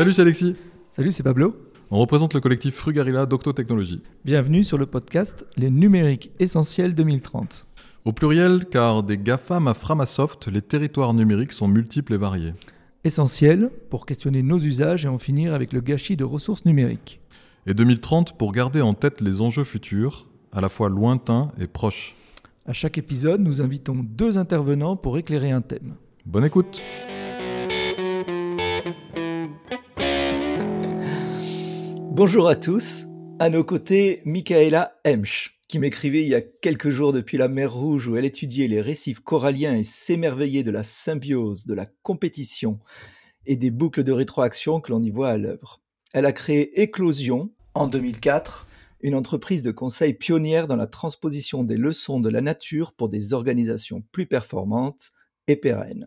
Salut, c'est Alexis. Salut, c'est Pablo. On représente le collectif Frugarilla d'Octotechnologie. Bienvenue sur le podcast Les numériques essentiels 2030. Au pluriel, car des GAFAM à Framasoft, les territoires numériques sont multiples et variés. Essentiels pour questionner nos usages et en finir avec le gâchis de ressources numériques. Et 2030 pour garder en tête les enjeux futurs, à la fois lointains et proches. À chaque épisode, nous invitons deux intervenants pour éclairer un thème. Bonne écoute Bonjour à tous. À nos côtés, Michaela Hemsch, qui m'écrivait il y a quelques jours depuis la mer Rouge où elle étudiait les récifs coralliens et s'émerveillait de la symbiose, de la compétition et des boucles de rétroaction que l'on y voit à l'œuvre. Elle a créé Éclosion en 2004, une entreprise de conseil pionnière dans la transposition des leçons de la nature pour des organisations plus performantes et pérennes.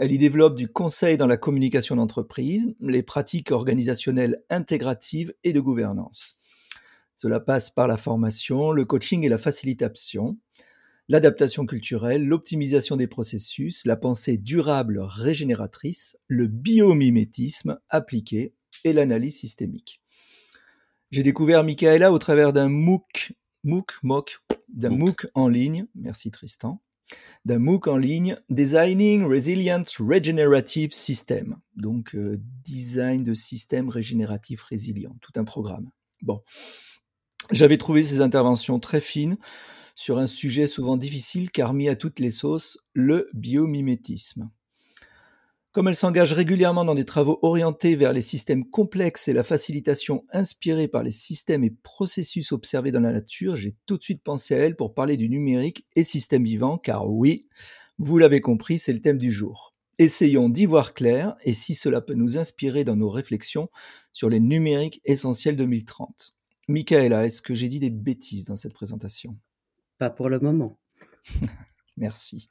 Elle y développe du conseil dans la communication d'entreprise, les pratiques organisationnelles intégratives et de gouvernance. Cela passe par la formation, le coaching et la facilitation, l'adaptation culturelle, l'optimisation des processus, la pensée durable régénératrice, le biomimétisme appliqué et l'analyse systémique. J'ai découvert Michaela au travers d'un MOOC, MOOC, MOOC, d'un MOOC en ligne, merci Tristan, d'un MOOC en ligne, Designing Resilient Regenerative System, donc euh, design de système régénératif résilient, tout un programme. Bon, j'avais trouvé ces interventions très fines sur un sujet souvent difficile car mis à toutes les sauces, le biomimétisme. Comme elle s'engage régulièrement dans des travaux orientés vers les systèmes complexes et la facilitation inspirée par les systèmes et processus observés dans la nature, j'ai tout de suite pensé à elle pour parler du numérique et système vivant, car oui, vous l'avez compris, c'est le thème du jour. Essayons d'y voir clair et si cela peut nous inspirer dans nos réflexions sur les numériques essentiels 2030. Michaela, est-ce que j'ai dit des bêtises dans cette présentation? Pas pour le moment. Merci.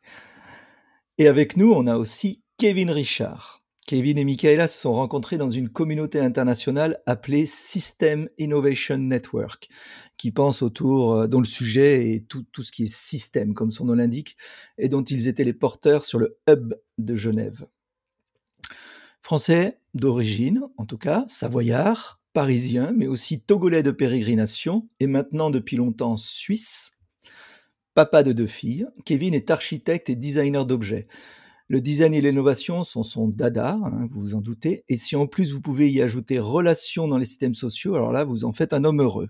Et avec nous, on a aussi Kevin Richard. Kevin et Michaela se sont rencontrés dans une communauté internationale appelée System Innovation Network, qui pense autour, euh, dont le sujet est tout, tout ce qui est système, comme son nom l'indique, et dont ils étaient les porteurs sur le hub de Genève. Français d'origine, en tout cas, savoyard, parisien, mais aussi togolais de pérégrination, et maintenant depuis longtemps suisse. Papa de deux filles, Kevin est architecte et designer d'objets. Le design et l'innovation sont son dada, hein, vous vous en doutez. Et si en plus vous pouvez y ajouter relations dans les systèmes sociaux, alors là, vous en faites un homme heureux.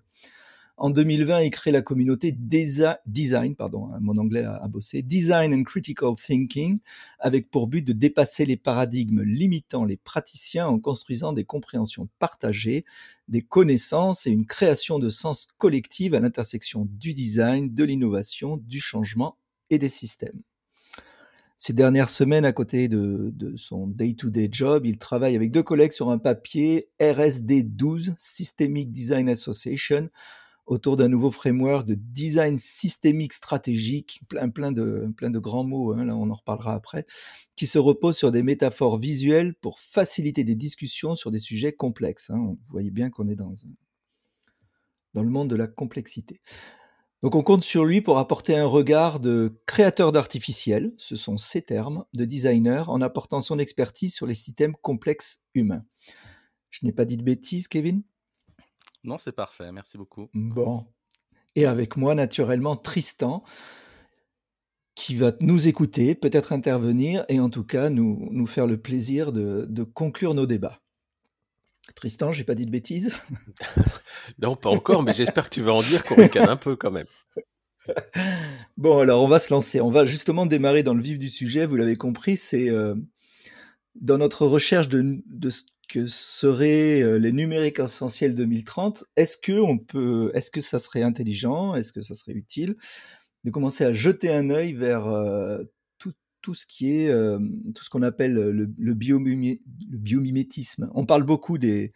En 2020, il crée la communauté Design, pardon, hein, mon anglais a, bossé, Design and Critical Thinking, avec pour but de dépasser les paradigmes limitant les praticiens en construisant des compréhensions partagées, des connaissances et une création de sens collectif à l'intersection du design, de l'innovation, du changement et des systèmes. Ces dernières semaines, à côté de, son day-to-day job, il travaille avec deux collègues sur un papier RSD 12, Systemic Design Association, autour d'un nouveau framework de design systémique stratégique, plein, plein, de, plein de grands mots, hein, là on en reparlera après, qui se repose sur des métaphores visuelles pour faciliter des discussions sur des sujets complexes. Hein. Vous voyez bien qu'on est dans, dans le monde de la complexité. Donc on compte sur lui pour apporter un regard de créateur d'artificiel, ce sont ses termes, de designer, en apportant son expertise sur les systèmes complexes humains. Je n'ai pas dit de bêtises, Kevin? Non, c'est parfait, merci beaucoup. Bon. Et avec moi, naturellement, Tristan, qui va nous écouter, peut-être intervenir, et en tout cas nous, nous faire le plaisir de, de conclure nos débats. Tristan, j'ai pas dit de bêtises Non, pas encore, mais j'espère que tu vas en dire qu'on ricane un peu quand même. Bon, alors on va se lancer. On va justement démarrer dans le vif du sujet. Vous l'avez compris, c'est euh, dans notre recherche de, ce que seraient euh, les numériques essentiels 2030. Est-ce que on peut, est-ce que ça serait intelligent, est-ce que ça serait utile de commencer à jeter un œil vers euh, tout ce qui est euh, tout ce qu'on appelle le, biomimétisme. On parle beaucoup des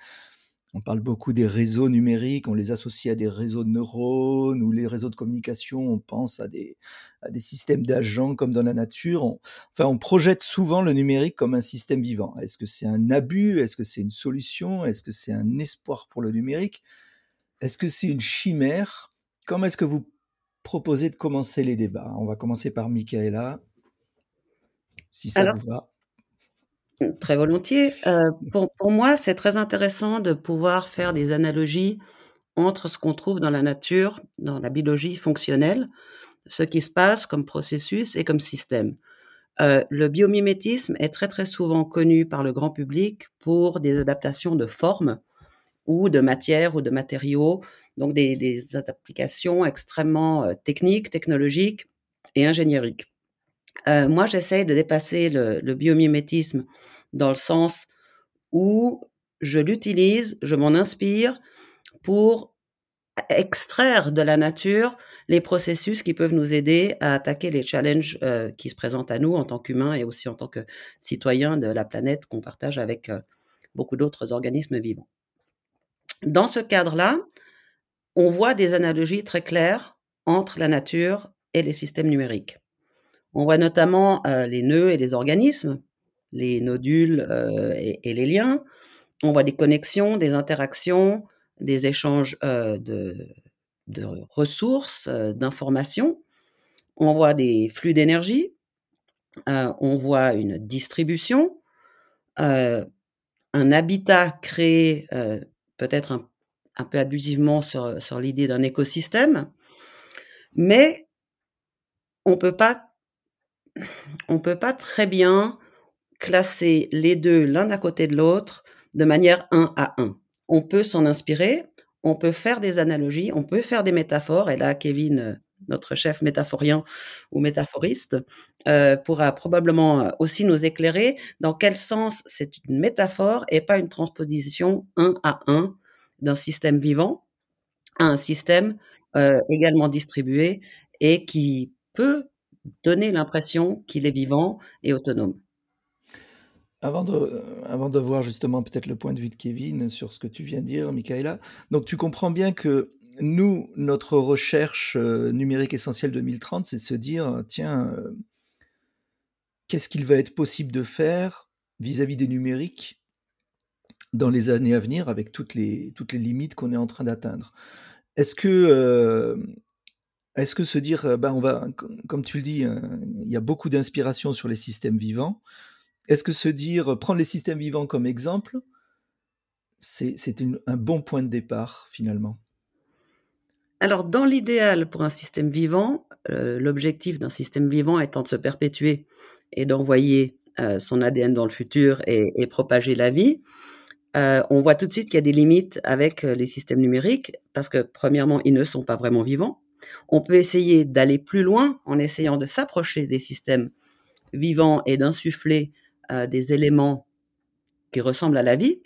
on parle beaucoup des réseaux numériques, on les associe à des réseaux de neurones ou les réseaux de communication, on pense à des, à des systèmes d'agents comme dans la nature. Enfin, on projette souvent le numérique comme un système vivant. Est-ce que c'est un abus? Est-ce que c'est une solution? Est-ce que c'est un espoir pour le numérique? Est-ce que c'est une chimère? Comment est-ce que vous proposez de commencer les débats? On va commencer par Michaela si ça vous va. Très volontiers. Euh, pour, pour moi, c'est très intéressant de pouvoir faire des analogies entre ce qu'on trouve dans la nature, dans la biologie fonctionnelle, ce qui se passe comme processus et comme système. Euh, le biomimétisme est très très souvent connu par le grand public pour des adaptations de formes ou de matières ou de matériaux, donc des, des applications extrêmement euh, techniques, technologiques et ingénieriques. Euh, moi, j'essaye de dépasser le, le biomimétisme dans le sens où je l'utilise, je m'en inspire pour extraire de la nature les processus qui peuvent nous aider à attaquer les challenges euh, qui se présentent à nous en tant qu'humains et aussi en tant que citoyens de la planète qu'on partage avec euh, beaucoup d'autres organismes vivants. Dans ce cadre-là, on voit des analogies très claires entre la nature et les systèmes numériques. On voit notamment euh, les nœuds et les organismes, les nodules euh, et, les liens. On voit des connexions, des interactions, des échanges euh, de, de, ressources, euh, d'informations. On voit des flux d'énergie. Euh, on voit une distribution, un habitat créé peut-être un, un, peu abusivement sur, sur l'idée d'un écosystème, mais on peut pas on peut pas très bien classer les deux l'un à côté de l'autre de manière un à un on peut s'en inspirer, on peut faire des analogies, on peut faire des métaphores. Et là, Kevin, euh, notre chef métaphorien ou métaphoriste, euh, pourra probablement euh, aussi nous éclairer dans quel sens c'est une métaphore et pas une transposition un à un d'un système vivant à un système également distribué et qui peut donner l'impression qu'il est vivant et autonome. Avant de, avant de voir justement peut-être le point de vue de Kevin sur ce que tu viens de dire, Michaela, donc tu comprends bien que nous, notre recherche euh, numérique essentielle 2030, c'est de se dire, tiens, euh, qu'est-ce qu'il va être possible de faire vis-à-vis des numériques dans les années à venir avec toutes les, toutes les limites qu'on est en train d'atteindre? Est-ce que, euh, est-ce que se dire, ben on va, comme tu le dis, il y a beaucoup d'inspiration sur les systèmes vivants, est-ce que se dire, prendre les systèmes vivants comme exemple, c'est un bon point de départ finalement? Alors, dans l'idéal pour un système vivant, euh, l'objectif d'un système vivant étant de se perpétuer et d'envoyer euh, son ADN dans le futur et, propager la vie, euh, on voit tout de suite qu'il y a des limites avec euh, les systèmes numériques parce que, premièrement, ils ne sont pas vraiment vivants. On peut essayer d'aller plus loin en essayant de s'approcher des systèmes vivants et d'insuffler euh, des éléments qui ressemblent à la vie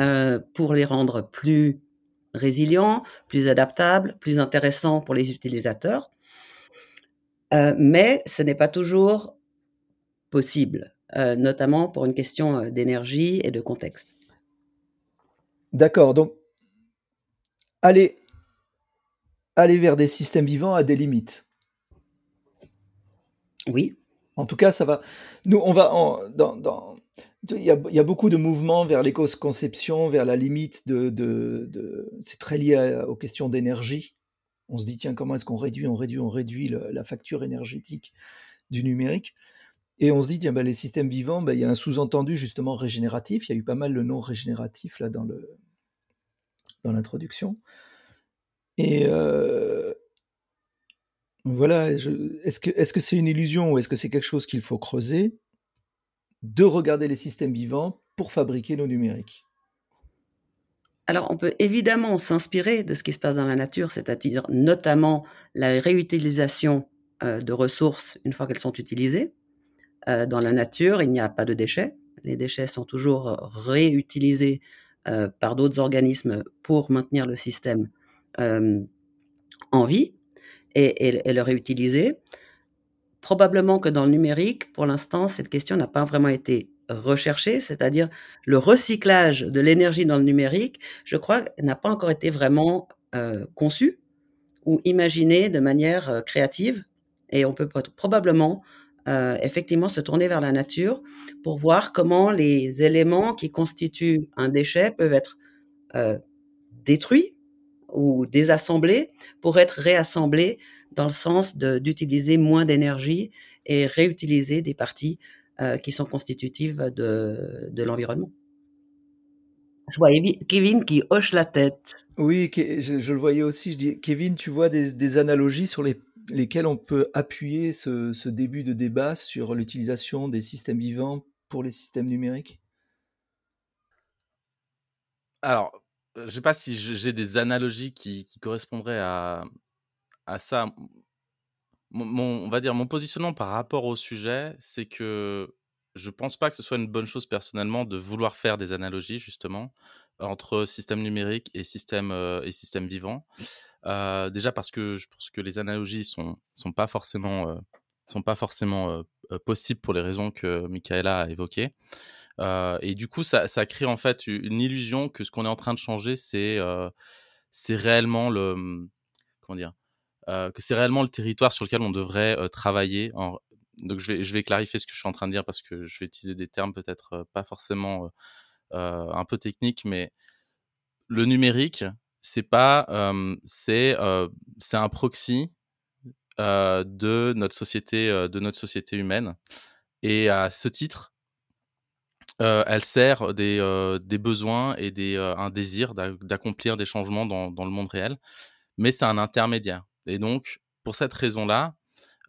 euh, pour les rendre plus résilients, plus adaptables, plus intéressants pour les utilisateurs. Euh, mais ce n'est pas toujours possible, notamment pour une question d'énergie et de contexte. D'accord, donc aller, aller vers des systèmes vivants a des limites. Oui. En tout cas, ça va. Nous, on va en, dans, dans, il y, a, il y, a, beaucoup de mouvements vers l'éco-conception, vers la limite de. de, de c'est très lié à, aux questions d'énergie. On se dit, tiens, comment est-ce qu'on réduit, on réduit, on réduit le, la facture énergétique du numérique? Et on se dit, tiens, ben, les systèmes vivants, ben, il y a un sous-entendu justement régénératif. Il y a eu pas mal le nom régénératif là dans le dans l'introduction. Et, euh, voilà, est-ce que c'est une illusion ou est-ce que c'est quelque chose qu'il faut creuser? De regarder les systèmes vivants pour fabriquer nos numériques alors, on peut évidemment s'inspirer de ce qui se passe dans la nature, c'est-à-dire notamment la réutilisation euh, de ressources une fois qu'elles sont utilisées. Euh, dans la nature, il n'y a pas de déchets. Les déchets sont toujours réutilisés par d'autres organismes pour maintenir le système en vie et, et, le réutiliser. Probablement que dans le numérique, pour l'instant, cette question n'a pas vraiment été recherchée, c'est-à-dire le recyclage de l'énergie dans le numérique, je crois, n'a pas encore été vraiment euh, conçu ou imaginé de manière euh, créative. Et on peut probablement euh, effectivement se tourner vers la nature pour voir comment les éléments qui constituent un déchet peuvent être euh, détruits ou désassemblés pour être réassemblés dans le sens d'utiliser moins d'énergie et réutiliser des parties qui sont constitutives de, de l'environnement. Je vois Kevin qui hoche la tête. Oui, je, le voyais aussi. Je dis, Kevin, tu vois des, analogies sur les, lesquelles on peut appuyer ce, ce début de débat sur l'utilisation des systèmes vivants pour les systèmes numériques? Alors, je sais pas si j'ai des analogies qui, qui correspondraient à, à ça. Mon, on va dire mon positionnement par rapport au sujet, c'est que je pense pas que ce soit une bonne chose personnellement de vouloir faire des analogies justement entre système numérique et système euh, et système vivant. Euh, déjà parce que je pense que les analogies sont sont pas forcément euh, sont pas forcément possibles pour les raisons que Michaela a évoquées. Et du coup, ça, crée en fait une illusion que ce qu'on est en train de changer, c'est réellement le comment dire que c'est réellement le territoire sur lequel on devrait travailler donc je vais, je vais clarifier ce que je suis en train de dire parce que je vais utiliser des termes peut-être pas forcément un peu techniques, mais le numérique, c'est pas, c'est c'est un proxy de notre société, de notre société humaine, et à ce titre, elle sert des, des besoins et des, un désir d'accomplir des changements dans, le monde réel, mais c'est un intermédiaire. Et donc, pour cette raison-là,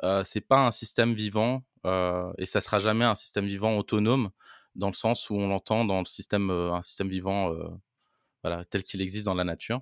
euh, c'est pas un système vivant euh, et ça sera jamais un système vivant autonome dans le sens où on l'entend dans le système, euh, un système vivant tel qu'il existe dans la nature.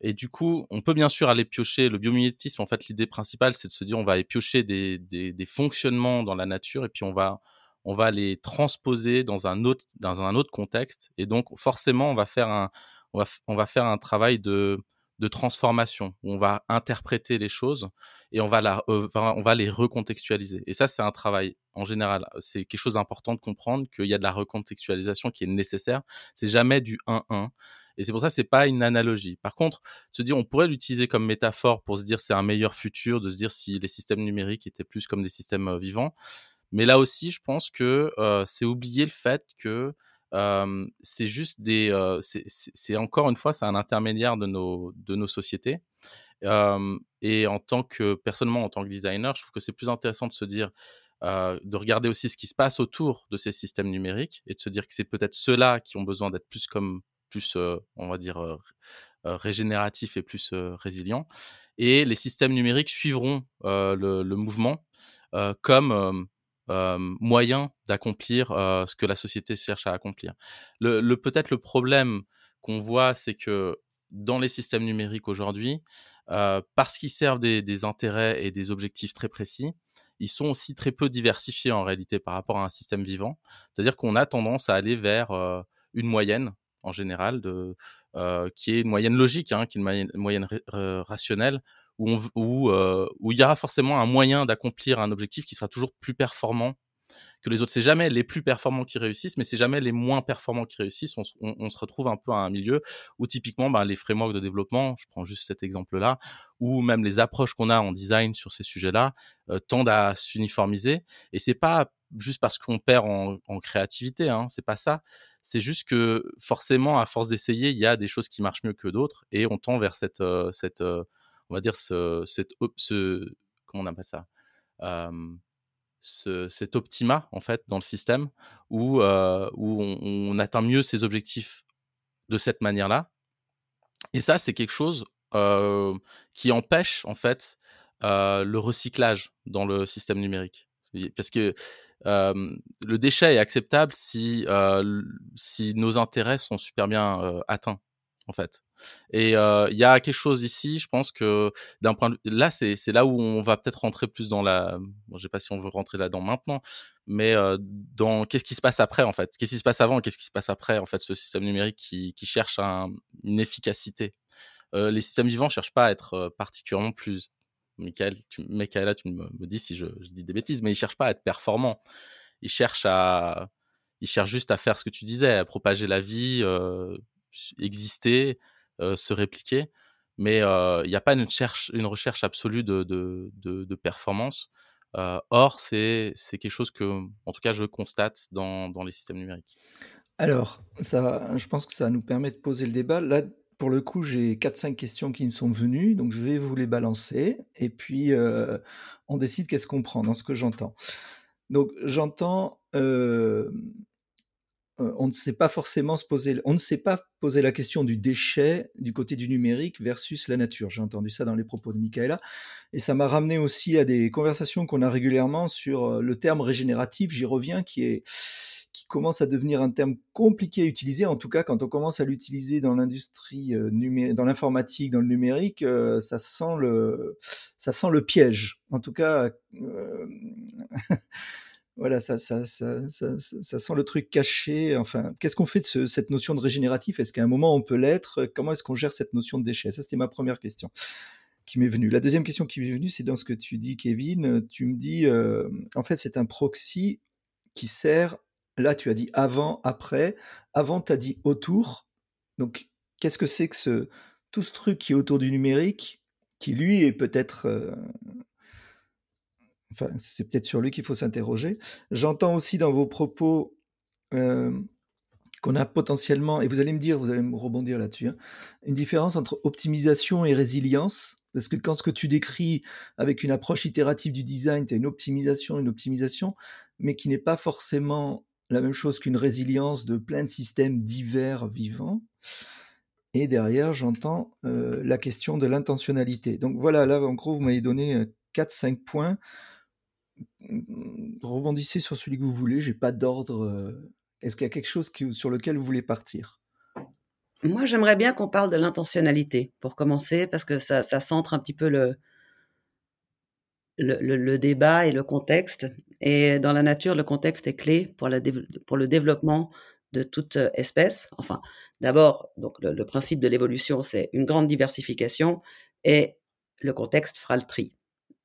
et du coup, on peut bien sûr aller piocher le biomimétisme. En fait, l'idée principale, c'est de se dire on va aller piocher des, des, fonctionnements dans la nature et puis on va, on va les transposer dans un autre, dans un autre contexte. Et donc, forcément, on va faire un, on va, on va faire un travail de, de transformation où on va interpréter les choses et on va, la, on va les recontextualiser. Et ça, c'est un travail en général. C'est quelque chose d'important de comprendre qu'il y a de la recontextualisation qui est nécessaire. C'est jamais du 1-1. Et c'est pour ça c'est pas une analogie. Par contre, se dire, on pourrait l'utiliser comme métaphore pour se dire c'est un meilleur futur, de se dire si les systèmes numériques étaient plus comme des systèmes euh, vivants. Mais là aussi, je pense que euh, c'est oublier le fait que c'est juste des, c'est encore une fois, c'est un intermédiaire de nos, de nos sociétés. et en tant que, personnellement, en tant que designer, je trouve que c'est plus intéressant de se dire, de regarder aussi ce qui se passe autour de ces systèmes numériques et de se dire que c'est peut-être ceux-là qui ont besoin d'être plus comme, plus, on va dire, régénératifs et plus résilients. Et les systèmes numériques suivront le, mouvement comme moyen d'accomplir ce que la société cherche à accomplir. Le, peut-être le problème qu'on voit, c'est que dans les systèmes numériques aujourd'hui, parce qu'ils servent des, intérêts et des objectifs très précis, ils sont aussi très peu diversifiés en réalité par rapport à un système vivant. C'est-à-dire qu'on a tendance à aller vers une moyenne en général, qui est une moyenne logique, hein, qui est une moyenne rationnelle, euh, où il y aura forcément un moyen d'accomplir un objectif qui sera toujours plus performant que les autres. C'est jamais les plus performants qui réussissent, mais c'est jamais les moins performants qui réussissent. On, se retrouve un peu à un milieu où typiquement ben, les frameworks de développement, je prends juste cet exemple-là, ou même les approches qu'on a en design sur ces sujets-là euh, tendent à s'uniformiser. Et c'est pas juste parce qu'on perd en, créativité, hein, c'est pas ça. C'est juste que forcément, à force d'essayer, il y a des choses qui marchent mieux que d'autres, et on tend vers cette, euh, cette on va dire, ce, comment on appelle ça? Ce, cet optima, en fait, dans le système, où, où on, atteint mieux ses objectifs de cette manière-là. Et ça, c'est quelque chose qui empêche, en fait, le recyclage dans le système numérique. Parce que le déchet est acceptable si, si nos intérêts sont super bien atteints en fait. Et il y a quelque chose ici, je pense que d'un point de là, c'est là où on va peut-être rentrer plus dans la. Bon, je sais pas si on veut rentrer là-dedans maintenant, mais dans qu'est-ce qui se passe après en fait, qu'est-ce qui se passe avant, qu'est-ce qui se passe après en fait, ce système numérique qui, qui cherche un, une efficacité. les systèmes vivants cherchent pas à être particulièrement plus. Michael, tu, Michaela, tu me, dis si je, dis des bêtises, mais ils cherchent pas à être performants. Ils cherchent à, ils cherchent juste à faire ce que tu disais, à propager la vie, euh, exister, se répliquer, mais il n'y a pas une, recherche, une recherche absolue de, performance. Or, c'est quelque chose que, en tout cas, je constate dans, les systèmes numériques. Alors, ça, je pense que ça nous permet de poser le débat. Là, pour le coup, j'ai 4-5 questions qui me sont venues, donc je vais vous les balancer, et puis on décide qu'est-ce qu'on prend dans ce que j'entends. Donc j'entends, on ne sait pas forcément se poser, on ne sait pas poser la question du déchet du côté du numérique versus la nature. J'ai entendu ça dans les propos de Michaela, et ça m'a ramené aussi à des conversations qu'on a régulièrement sur euh, le terme régénératif. J'y reviens, qui est qui commence à devenir un terme compliqué à utiliser. En tout cas, quand on commence à l'utiliser dans l'industrie euh, dans l'informatique, dans le numérique, ça sent le ça sent le piège. En tout cas. voilà, ça, ça, ça, ça, sent le truc caché. Enfin, qu'est-ce qu'on fait de cette notion de régénératif? Est-ce qu'à un moment on peut l'être? Comment est-ce qu'on gère cette notion de déchet Ça, c'était ma première question qui m'est venue. La deuxième question qui m'est venue, c'est dans ce que tu dis, Kevin. Tu me dis, euh, en fait, c'est un proxy qui sert. Là, tu as dit avant, après. Avant, tu as dit autour. Donc, qu'est-ce que c'est que ce, tout ce truc qui est autour du numérique, qui lui est peut-être euh, Enfin, c'est peut-être sur lui qu'il faut s'interroger. J'entends aussi dans vos propos euh, qu'on a potentiellement, et vous allez me dire, vous allez me rebondir là-dessus, hein, une différence entre optimisation et résilience. Parce que quand ce que tu décris avec une approche itérative du design, tu as une optimisation, une optimisation, mais qui n'est pas forcément la même chose qu'une résilience de plein de systèmes divers vivants. Et derrière, j'entends euh, la question de l'intentionnalité. Donc voilà, là, en gros, vous m'avez donné 4-5 euh, points rebondissez sur celui que vous voulez, j'ai pas d'ordre. Est-ce qu'il y a quelque chose sur lequel vous voulez partir? Moi, j'aimerais bien qu'on parle de l'intentionnalité pour commencer, parce que ça, centre un petit peu le, le, débat et le contexte. Et dans la nature, le contexte est clé pour, la, pour le développement de toute espèce. Enfin, d'abord, donc le principe de l'évolution, c'est une grande diversification et le contexte fera le tri.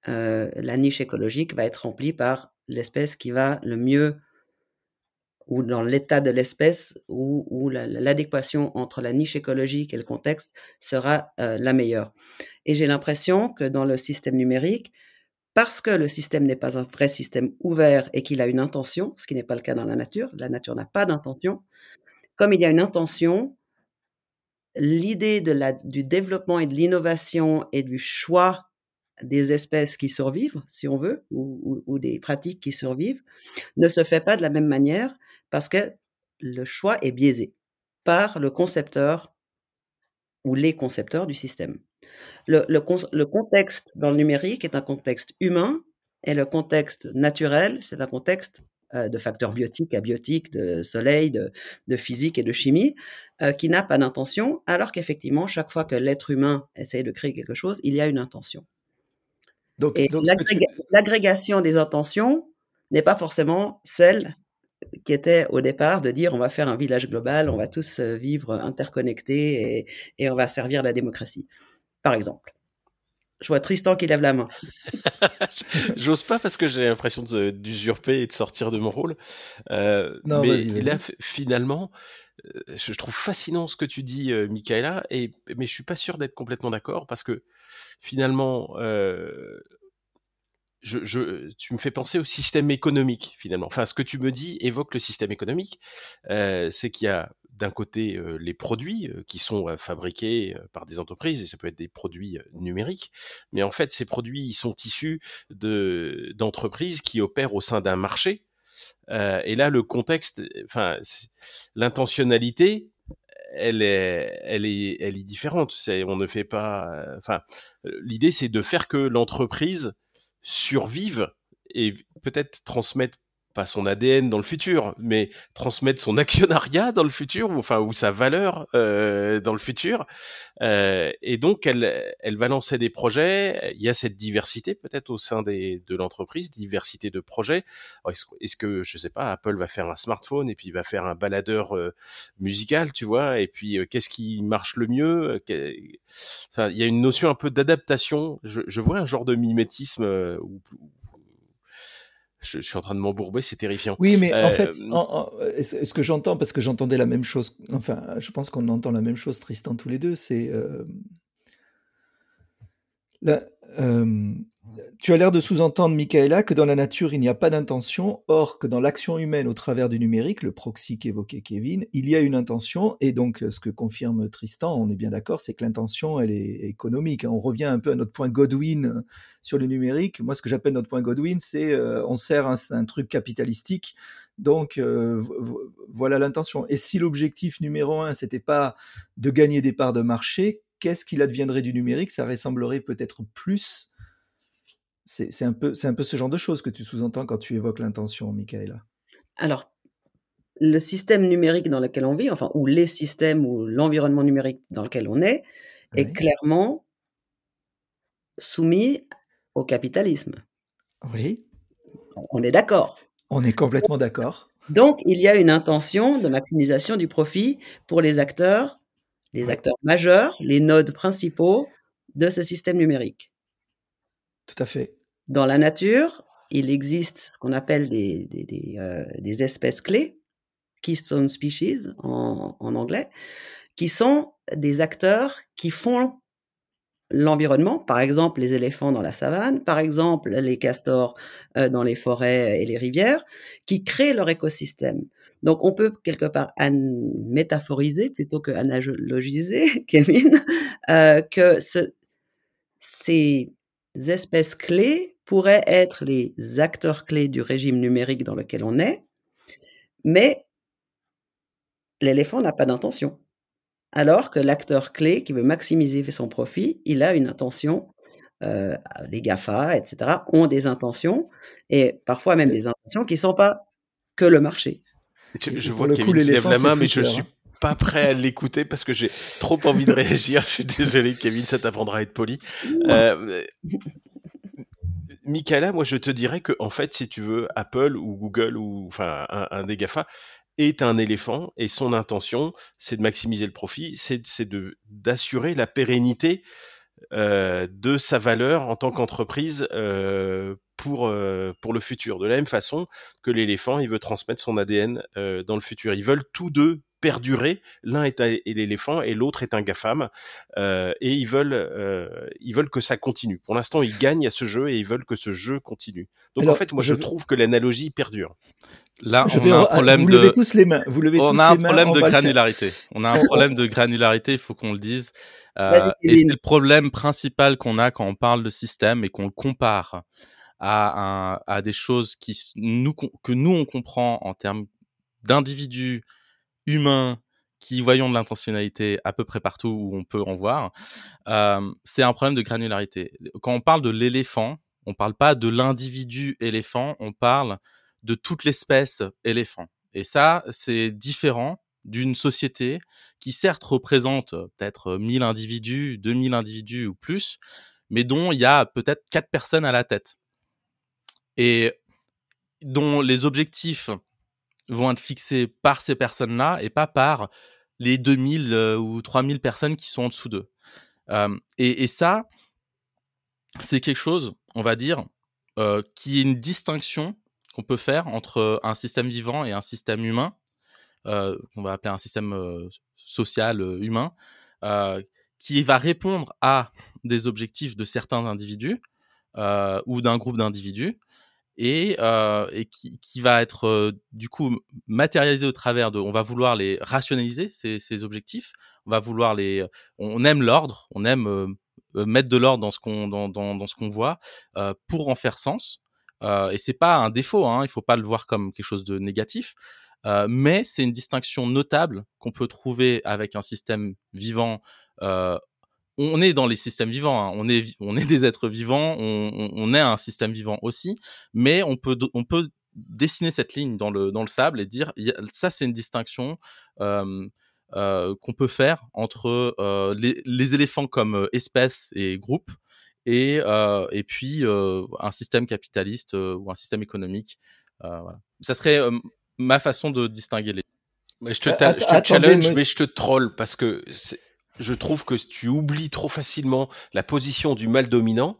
Euh, la niche écologique va être remplie par l'espèce qui va le mieux, ou dans l'état de l'espèce, où, l'adéquation entre la niche écologique et le contexte sera euh, la meilleure. Et j'ai l'impression que dans le système numérique, parce que le système n'est pas un vrai système ouvert et qu'il a une intention, ce qui n'est pas le cas dans la nature, la nature n'a pas d'intention, comme il y a une intention, l'idée du développement et de l'innovation et du choix des espèces qui survivent, si on veut, ou, des pratiques qui survivent, ne se fait pas de la même manière parce que le choix est biaisé par le concepteur ou les concepteurs du système. Le, contexte dans le numérique est un contexte humain et le contexte naturel, c'est un contexte euh, de facteurs biotiques, abiotiques, de soleil, de, de physique et de chimie, euh, qui n'a pas d'intention, alors qu'effectivement, chaque fois que l'être humain essaye de créer quelque chose, il y a une intention. Donc, l'agrégation des intentions n'est pas forcément celle qui était au départ de dire on va faire un village global, on va tous euh, vivre interconnectés et, on va servir la démocratie, par exemple. Je vois Tristan qui lève la main. J'ose pas parce que j'ai l'impression d'usurper et de sortir de mon rôle. Euh, non, mais là, finalement, euh, je trouve fascinant ce que tu dis, Michaela, et, mais je suis pas sûr d'être complètement d'accord parce que finalement, euh, tu me fais penser au système économique, finalement. Enfin, ce que tu me dis évoque le système économique. Euh, c'est qu'il y a d'un côté euh, les produits qui sont fabriqués par des entreprises, et ça peut être des produits numériques, mais en fait, ces produits ils sont issus de, d'entreprises qui opèrent au sein d'un marché. Et là, le contexte, enfin, l'intentionnalité, elle est, elle est, elle est différente. On ne fait pas. Euh, enfin, l'idée c'est de faire que l'entreprise survive et peut-être transmettre pas son ADN dans le futur, mais transmettre son actionnariat dans le futur, ou enfin ou sa valeur euh, dans le futur. Euh, et donc elle, elle va lancer des projets. Il y a cette diversité peut-être au sein des, de l'entreprise, diversité de projets. Est-ce que je sais pas, Apple va faire un smartphone et puis va faire un baladeur euh, musical, tu vois Et puis euh, qu'est-ce qui marche le mieux enfin, Il y a une notion un peu d'adaptation. Je, je, vois un genre de mimétisme où, je, suis en train de m'embourber, c'est terrifiant. Oui, mais en fait, euh, ce que j'entends, parce que j'entendais la même chose, enfin, je pense qu'on entend la même chose, Tristan, tous les deux, c'est. Euh, euh, tu as l'air de sous-entendre, Michaela, que dans la nature, il n'y a pas d'intention, or que dans l'action humaine au travers du numérique, le proxy qu'évoquait Kevin, il y a une intention, et donc ce que confirme Tristan, on est bien d'accord, c'est que l'intention, elle est économique. On revient un peu à notre point Godwin sur le numérique. Moi, ce que j'appelle notre point Godwin, c'est euh, on sert un, un, truc capitalistique, donc euh, voilà l'intention. Et si l'objectif numéro un, c'était pas de gagner des parts de marché, qu'est-ce qu'il adviendrait du numérique? Ça ressemblerait peut-être plus c'est un, peu, un peu ce genre de choses que tu sous-entends quand tu évoques l'intention, Michaela. Alors, le système numérique dans lequel on vit, enfin, ou les systèmes ou l'environnement numérique dans lequel on est, est clairement soumis au capitalisme. Oui. On est d'accord. On est complètement d'accord. Donc, il y a une intention de maximisation du profit pour les acteurs, les acteurs majeurs, les nodes principaux de ce système numérique. Tout à fait. Dans la nature, il existe ce qu'on appelle des, des, euh, espèces clés, keystone species en, en, anglais, qui sont des acteurs qui font l'environnement, par exemple les éléphants dans la savane, par exemple les castors euh, dans les forêts et les rivières, qui créent leur écosystème. Donc on peut quelque part métaphoriser plutôt que analogiser, Kevin, euh, que ce, ces espèces clés pourraient être les acteurs clés du régime numérique dans lequel on est, mais l'éléphant n'a pas d'intention. Alors que l'acteur clé qui veut maximiser son profit, il a une intention. Euh, les GAFA, etc., ont des intentions, et parfois même des intentions qui ne sont pas que le marché. Je, vois qu'il lève la main, mais je suis hein pas prêt à l'écouter parce que j'ai trop envie de réagir. Je suis désolé, Kevin, ça t'apprendra à être poli. Euh, Michaela, moi je te dirais que en fait, si tu veux, Apple ou Google ou enfin un, des Gafa est un éléphant et son intention, c'est de maximiser le profit, c'est de d'assurer la pérennité euh, de sa valeur en tant qu'entreprise euh, pour euh, pour le futur. De la même façon que l'éléphant, il veut transmettre son ADN dans le futur. Ils veulent tous deux perdurer. L'un est, l'éléphant et l'autre est un GAFAM. Euh, et ils veulent, euh, ils veulent que ça continue. Pour l'instant, ils gagnent à ce jeu et ils veulent que ce jeu continue. Donc en fait, moi, je, trouve que l'analogie perdure. Là, on a un problème vous de. Levez tous les mains. Vous levez on tous a un problème de granularité. On a un problème de granularité. Il faut qu'on le dise. Euh, et c'est le problème principal qu'on a quand on parle de système et qu'on le compare à, un, à des choses qui nous que nous on comprend en termes d'individus humains qui voyons de l'intentionnalité à peu près partout où on peut en voir, euh, c'est un problème de granularité. Quand on parle de l'éléphant, on parle pas de l'individu éléphant, on parle de toute l'espèce éléphant. Et ça, c'est différent d'une société qui certes représente peut-être 1000 individus, 2000 individus ou plus, mais dont il y a peut-être quatre personnes à la tête. Et dont les objectifs vont être fixés par ces personnes-là et pas par les 2000 euh, ou 3000 personnes qui sont en dessous d'eux. Euh, et, ça, c'est quelque chose, on va dire, euh, qui est une distinction qu'on peut faire entre un système vivant et un système humain, euh, qu'on va appeler un système social humain, qui va répondre à des objectifs de certains individus ou d'un groupe d'individus, et, euh, et qui, qui, va être euh, du coup matérialisé au travers de, on va vouloir les rationaliser ces, ces objectifs, on va vouloir les, on aime l'ordre, on aime euh, euh, mettre de l'ordre dans ce qu'on dans, dans, dans, ce qu'on voit euh, pour en faire sens. et c'est pas un défaut, hein, il faut pas le voir comme quelque chose de négatif, mais c'est une distinction notable qu'on peut trouver avec un système vivant on est dans les systèmes vivants, hein. on, est, on est des êtres vivants, on, on, est un système vivant aussi, mais on peut, on peut dessiner cette ligne dans le, dans le sable et dire ça c'est une distinction euh, euh, qu'on peut faire entre euh, les, les, éléphants comme espèce et groupe et, et puis un système capitaliste ou un système économique. voilà. Ça serait ma façon de distinguer les. je te, je te challenge, mais je te troll parce que je trouve que tu oublies trop facilement la position du mâle dominant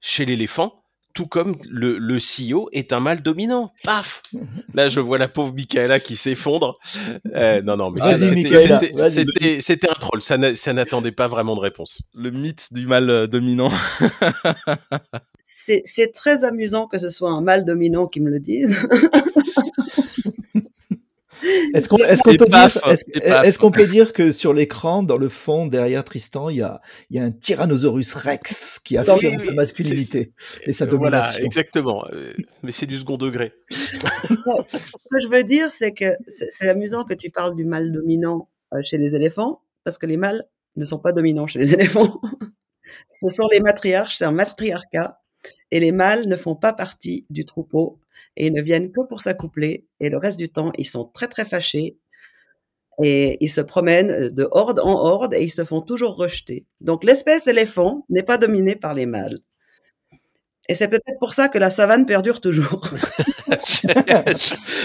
chez l'éléphant. tout comme le, le CEO est un mal dominant. Paf Là, je vois la pauvre Michaela qui s'effondre. Euh, non, non, mais c'était un troll. Ça n'attendait pas vraiment de réponse. Le mythe du mal euh, dominant. c'est très amusant que ce soit un mal dominant qui me le dise. Est-ce qu'on est peut, dire, est qu'on peut dire que sur l'écran, dans le fond, derrière Tristan, il y a, y a un Tyrannosaurus Rex qui affirme sa masculinité et sa domination Voilà, exactement. Euh, mais c'est du second degré. Ce que je veux dire, c'est que c'est amusant que tu parles du mâle dominant euh, chez les éléphants, parce que les mâles ne sont pas dominants chez les éléphants. Ce sont les matriarches, c'est un matriarcat, et les mâles ne font pas partie du troupeau et ils ne viennent que pour s'accoupler et le reste du temps, ils sont très très fâchés et ils se promènent de horde en horde et ils se font toujours rejeter. Donc l'espèce éléphant n'est pas dominée par les mâles. Et c'est peut-être pour ça que la savane perdure toujours.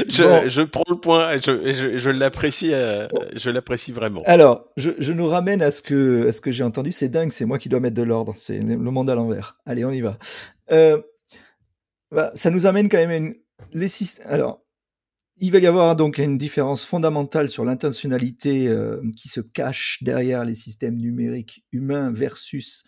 je, prends le point, je, je, l'apprécie, euh, je l'apprécie vraiment. Alors, je, nous ramène à ce que, ce que j'ai entendu. C'est dingue, c'est moi qui dois mettre de l'ordre. C'est le monde à l'envers. Allez, on y va. Euh, bah, ça nous amène quand même à une... Alors, il va y avoir donc une différence fondamentale sur l'intentionnalité euh, qui se cache derrière les systèmes numériques humains versus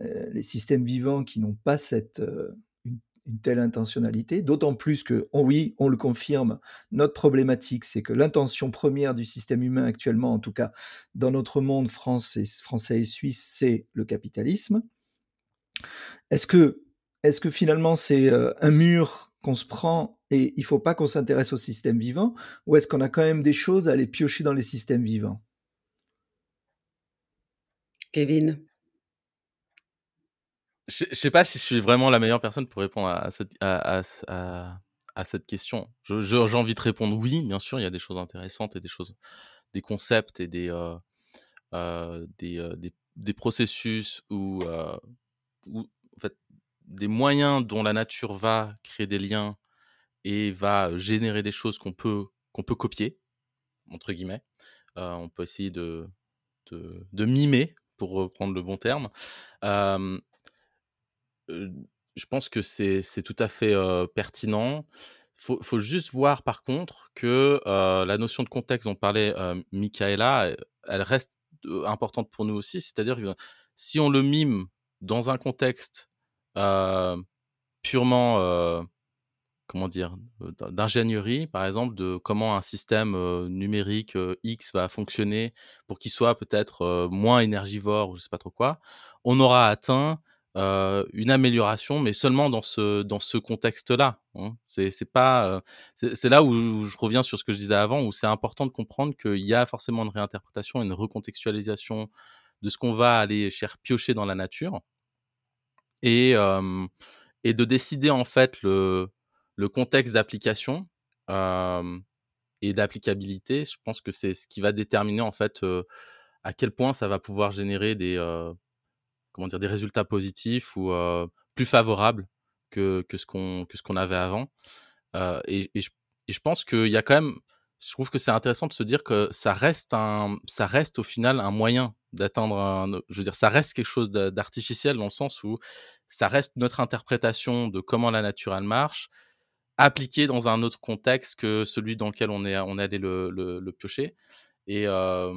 euh, les systèmes vivants qui n'ont pas cette euh, une, telle intentionnalité. D'autant plus que, oui, on le confirme, notre problématique, c'est que l'intention première du système humain actuellement, en tout cas dans notre monde français, français et suisse, c'est le capitalisme. Est-ce que est-ce que finalement c'est un mur qu'on se prend et il faut pas qu'on s'intéresse au système vivant ou est-ce qu'on a quand même des choses à aller piocher dans les systèmes vivants? Kevin je, ne sais pas si je suis vraiment la meilleure personne pour répondre à cette, à, cette question. J'ai envie de répondre oui, bien sûr, il y a des choses intéressantes et des choses, des concepts et des, euh, euh, des, des, processus où, où en fait, des moyens dont la nature va créer des liens et va générer des choses qu'on peut, qu'on peut copier, entre guillemets. on peut essayer de, de, mimer, pour reprendre le bon terme. je pense que c'est, tout à fait pertinent. Il faut, faut, juste voir par contre que la notion de contexte dont parlait Michaela, elle reste importante pour nous aussi. C'est-à-dire que si on le mime dans un contexte euh, purement, euh, comment dire, d'ingénierie, par exemple, de comment un système euh, numérique X va fonctionner pour qu'il soit peut-être moins énergivore ou je sais pas trop quoi, on aura atteint une amélioration, mais seulement dans ce dans ce contexte-là. Hein. C'est c'est pas c'est là où je reviens sur ce que je disais avant, où c'est important de comprendre qu'il y a forcément une réinterprétation, une recontextualisation de ce qu'on va aller chercher piocher dans la nature et, et de décider en fait le, le contexte d'application et d'applicabilité. Je pense que c'est ce qui va déterminer en fait à quel point ça va pouvoir générer des, comment dire, des résultats positifs ou plus favorables que, que ce qu'on qu'on avait avant. et, et, je, et je pense qu'il y a quand même je trouve que c'est intéressant de se dire que ça reste un, ça reste au final un moyen d'atteindre un, je veux dire, ça reste quelque chose d'artificiel dans le sens où ça reste notre interprétation de comment la nature elle marche, appliquée dans un autre contexte que celui dans lequel on est, on est allé le, le, piocher. Et euh,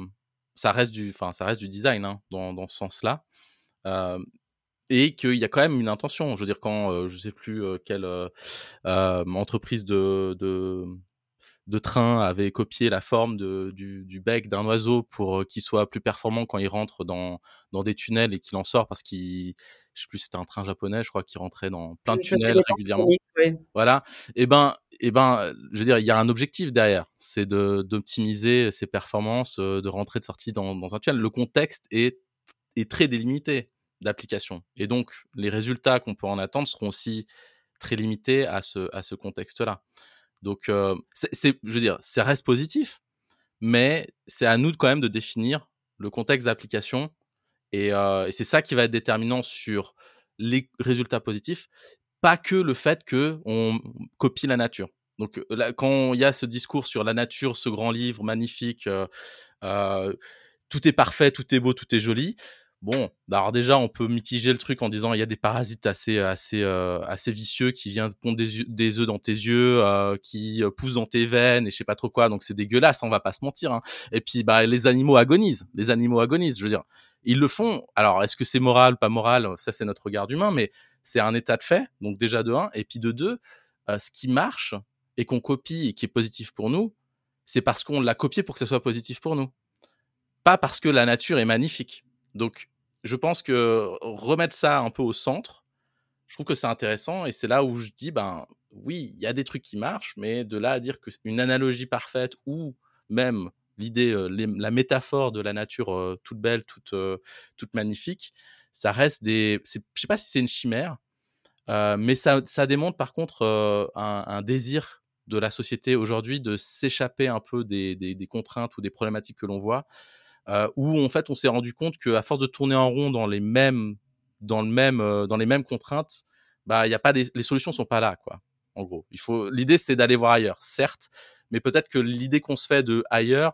ça reste du, enfin, ça reste du design hein, dans, dans ce sens-là. Euh, et qu'il y a quand même une intention. Je veux dire, quand euh, je sais plus euh, quelle euh, entreprise de, de de train avait copié la forme de, du, du, bec d'un oiseau pour euh, qu'il soit plus performant quand il rentre dans, dans des tunnels et qu'il en sort parce qu'il, je sais plus, c'était un train japonais, je crois, qui rentrait dans plein de tunnels régulièrement. Voilà. Et eh ben, et eh ben, je veux dire, il y a un objectif derrière, c'est de d'optimiser ses performances, euh, de rentrer de sortie dans, dans un tunnel. Le contexte est est très délimité d'application et donc les résultats qu'on peut en attendre seront aussi très limités à ce à ce contexte-là. Donc, euh, c'est, je veux dire, ça reste positif, mais c'est à nous quand même de définir le contexte d'application. Et, euh, c'est ça qui va être déterminant sur les résultats positifs, pas que le fait que on copie la nature. Donc, là, quand il y a ce discours sur la nature, ce grand livre magnifique, euh, euh, tout est parfait, tout est beau, tout est joli. Bon, alors déjà, on peut mitiger le truc en disant il y a des parasites assez assez euh, assez vicieux qui viennent pondre des, des œufs dans tes yeux, euh, qui euh, poussent dans tes veines et je sais pas trop quoi. Donc c'est dégueulasse, on va pas se mentir. Hein. Et puis bah les animaux agonisent, les animaux agonisent. Je veux dire, ils le font. Alors est-ce que c'est moral, pas moral Ça c'est notre regard humain, mais c'est un état de fait. Donc déjà de un, et puis de deux, ce qui marche et qu'on copie et qui est positif pour nous, c'est parce qu'on l'a copié pour que ce soit positif pour nous, pas parce que la nature est magnifique. Donc je pense que remettre ça un peu au centre, je trouve que c'est intéressant et c'est là où je dis ben oui, il y a des trucs qui marchent, mais de là à dire qu'une analogie parfaite ou même l'idée, la métaphore de la nature toute belle, toute, toute magnifique, ça reste des. Je sais pas si c'est une chimère, mais ça, ça démontre par contre un, désir de la société aujourd'hui de s'échapper un peu des, des, contraintes ou des problématiques que l'on voit où en fait on s'est rendu compte qu'à force de tourner en rond dans les mêmes dans le même dans les mêmes contraintes, bah il a pas les, les solutions sont pas là quoi. En gros, il faut l'idée c'est d'aller voir ailleurs, certes, mais peut-être que l'idée qu'on se fait de ailleurs,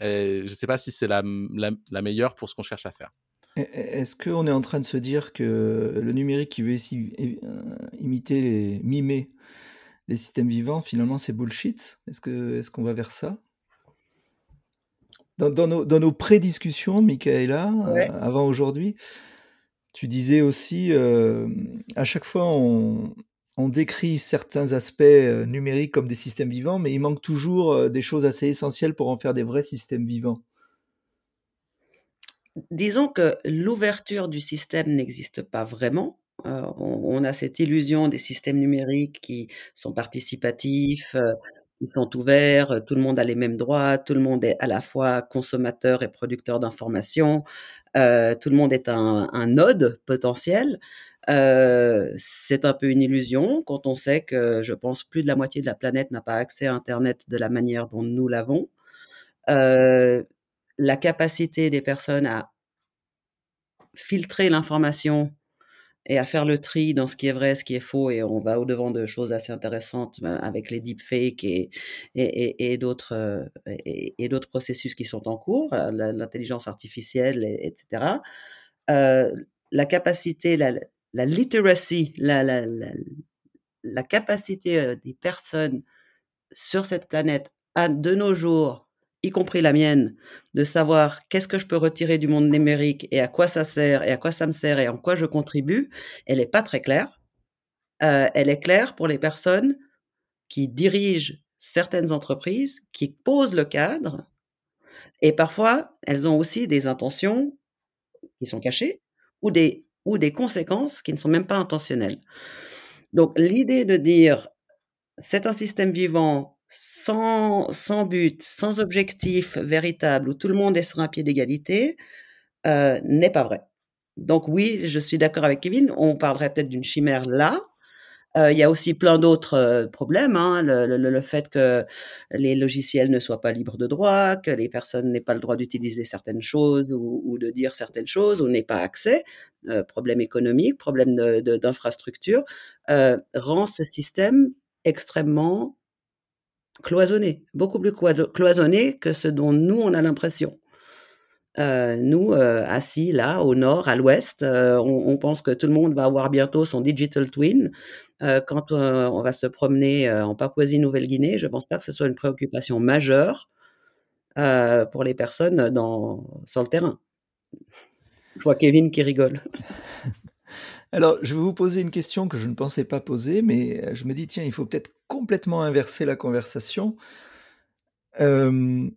je ne sais pas si c'est la, meilleure pour ce qu'on cherche à faire. Est-ce qu'on est en train de se dire que le numérique qui veut euh, imiter, les, mimer les systèmes vivants, finalement c'est bullshit? Est-ce qu'on est qu'on va vers ça? Dans, nos, dans nos pré-discussions, Michaela, euh, avant aujourd'hui, tu disais aussi, euh, à chaque fois, on, on, décrit certains aspects euh, numériques comme des systèmes vivants, mais il manque toujours des choses assez essentielles pour en faire des vrais systèmes vivants. Disons que l'ouverture du système n'existe pas vraiment. on, on, a cette illusion des systèmes numériques qui sont participatifs, ils sont ouverts, euh, tout le monde a les mêmes droits, tout le monde est à la fois consommateur et producteur d'informations, euh, tout le monde est un, un node potentiel. Euh, c'est un peu une illusion quand on sait que je pense plus de la moitié de la planète n'a pas accès à Internet de la manière dont nous l'avons. Euh, la capacité des personnes à filtrer l'information et à faire le tri dans ce qui est vrai, ce qui est faux, et on va au-devant de choses assez intéressantes ben, avec les deepfakes et, et, et, d'autres euh, et, d'autres processus qui sont en cours, l'intelligence artificielle, etc. Euh, la capacité, la, la literacy, la, la, la, la capacité euh, des personnes sur cette planète à de nos jours y compris la mienne, de savoir qu'est-ce que je peux retirer du monde numérique et à quoi ça sert et à quoi ça me sert et en quoi je contribue, elle n'est pas très claire. Euh, elle est claire pour les personnes qui dirigent certaines entreprises, qui posent le cadre, et parfois elles ont aussi des intentions qui sont cachées ou des, ou des conséquences qui ne sont même pas intentionnelles. Donc l'idée de dire c'est un système vivant, sans, but, sans objectif véritable, où tout le monde est sur un pied d'égalité, euh, n'est pas vrai. Donc oui, je suis d'accord avec Kevin, on parlerait peut-être d'une chimère là. Euh, il y a aussi plein d'autres euh, problèmes, hein, le, fait que les logiciels ne soient pas libres de droit, que les personnes n'aient pas le droit d'utiliser certaines choses ou, de dire certaines choses, ou n'aient pas accès, problème économique, problème d'infrastructure, rend ce système extrêmement cloisonné, beaucoup plus cloisonné que ce dont nous, on a l'impression. Euh, nous, euh, assis là, au nord, à l'ouest, euh, on, on, pense que tout le monde va avoir bientôt son digital twin. Quand on va se promener en Papouasie-Nouvelle-Guinée, je ne pense pas que ce soit une préoccupation majeure pour les personnes dans, sur le terrain. Je vois Kevin qui rigole. Alors, je vais vous poser une question que je ne pensais pas poser, mais je me dis, tiens, il faut peut-être complètement inverser la conversation. Euh,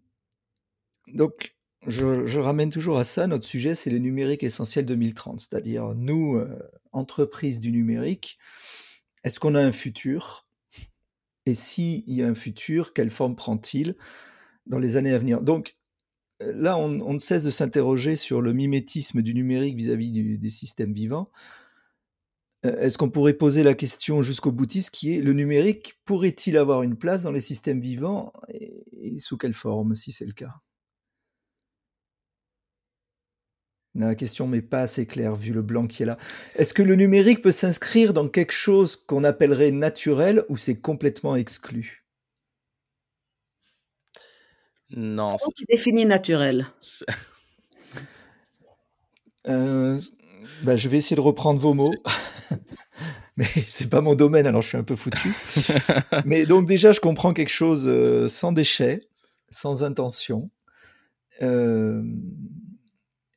donc, je, ramène toujours à ça. Notre sujet, c'est les numériques essentiels 2030, c'est-à-dire nous, euh, entreprises du numérique, est-ce qu'on a un futur? Et s'il y a un futur, quelle forme prend-il dans les années à venir? Donc, là, on, ne cesse de s'interroger sur le mimétisme du numérique vis-à-vis -vis des systèmes vivants. Euh, est-ce qu'on pourrait poser la question jusqu'au boutiste qui est le numérique pourrait-il avoir une place dans les systèmes vivants et, sous quelle forme si c'est le cas? La question n'est pas assez claire vu le blanc qui est là. Est-ce que le numérique peut s'inscrire dans quelque chose qu'on appellerait naturel ou c'est complètement exclu? Non. Comment tu définis naturel bah, je vais essayer de reprendre vos mots. mais c'est pas mon domaine, alors je suis un peu foutu. mais donc déjà, je comprends quelque chose sans déchet, sans intention,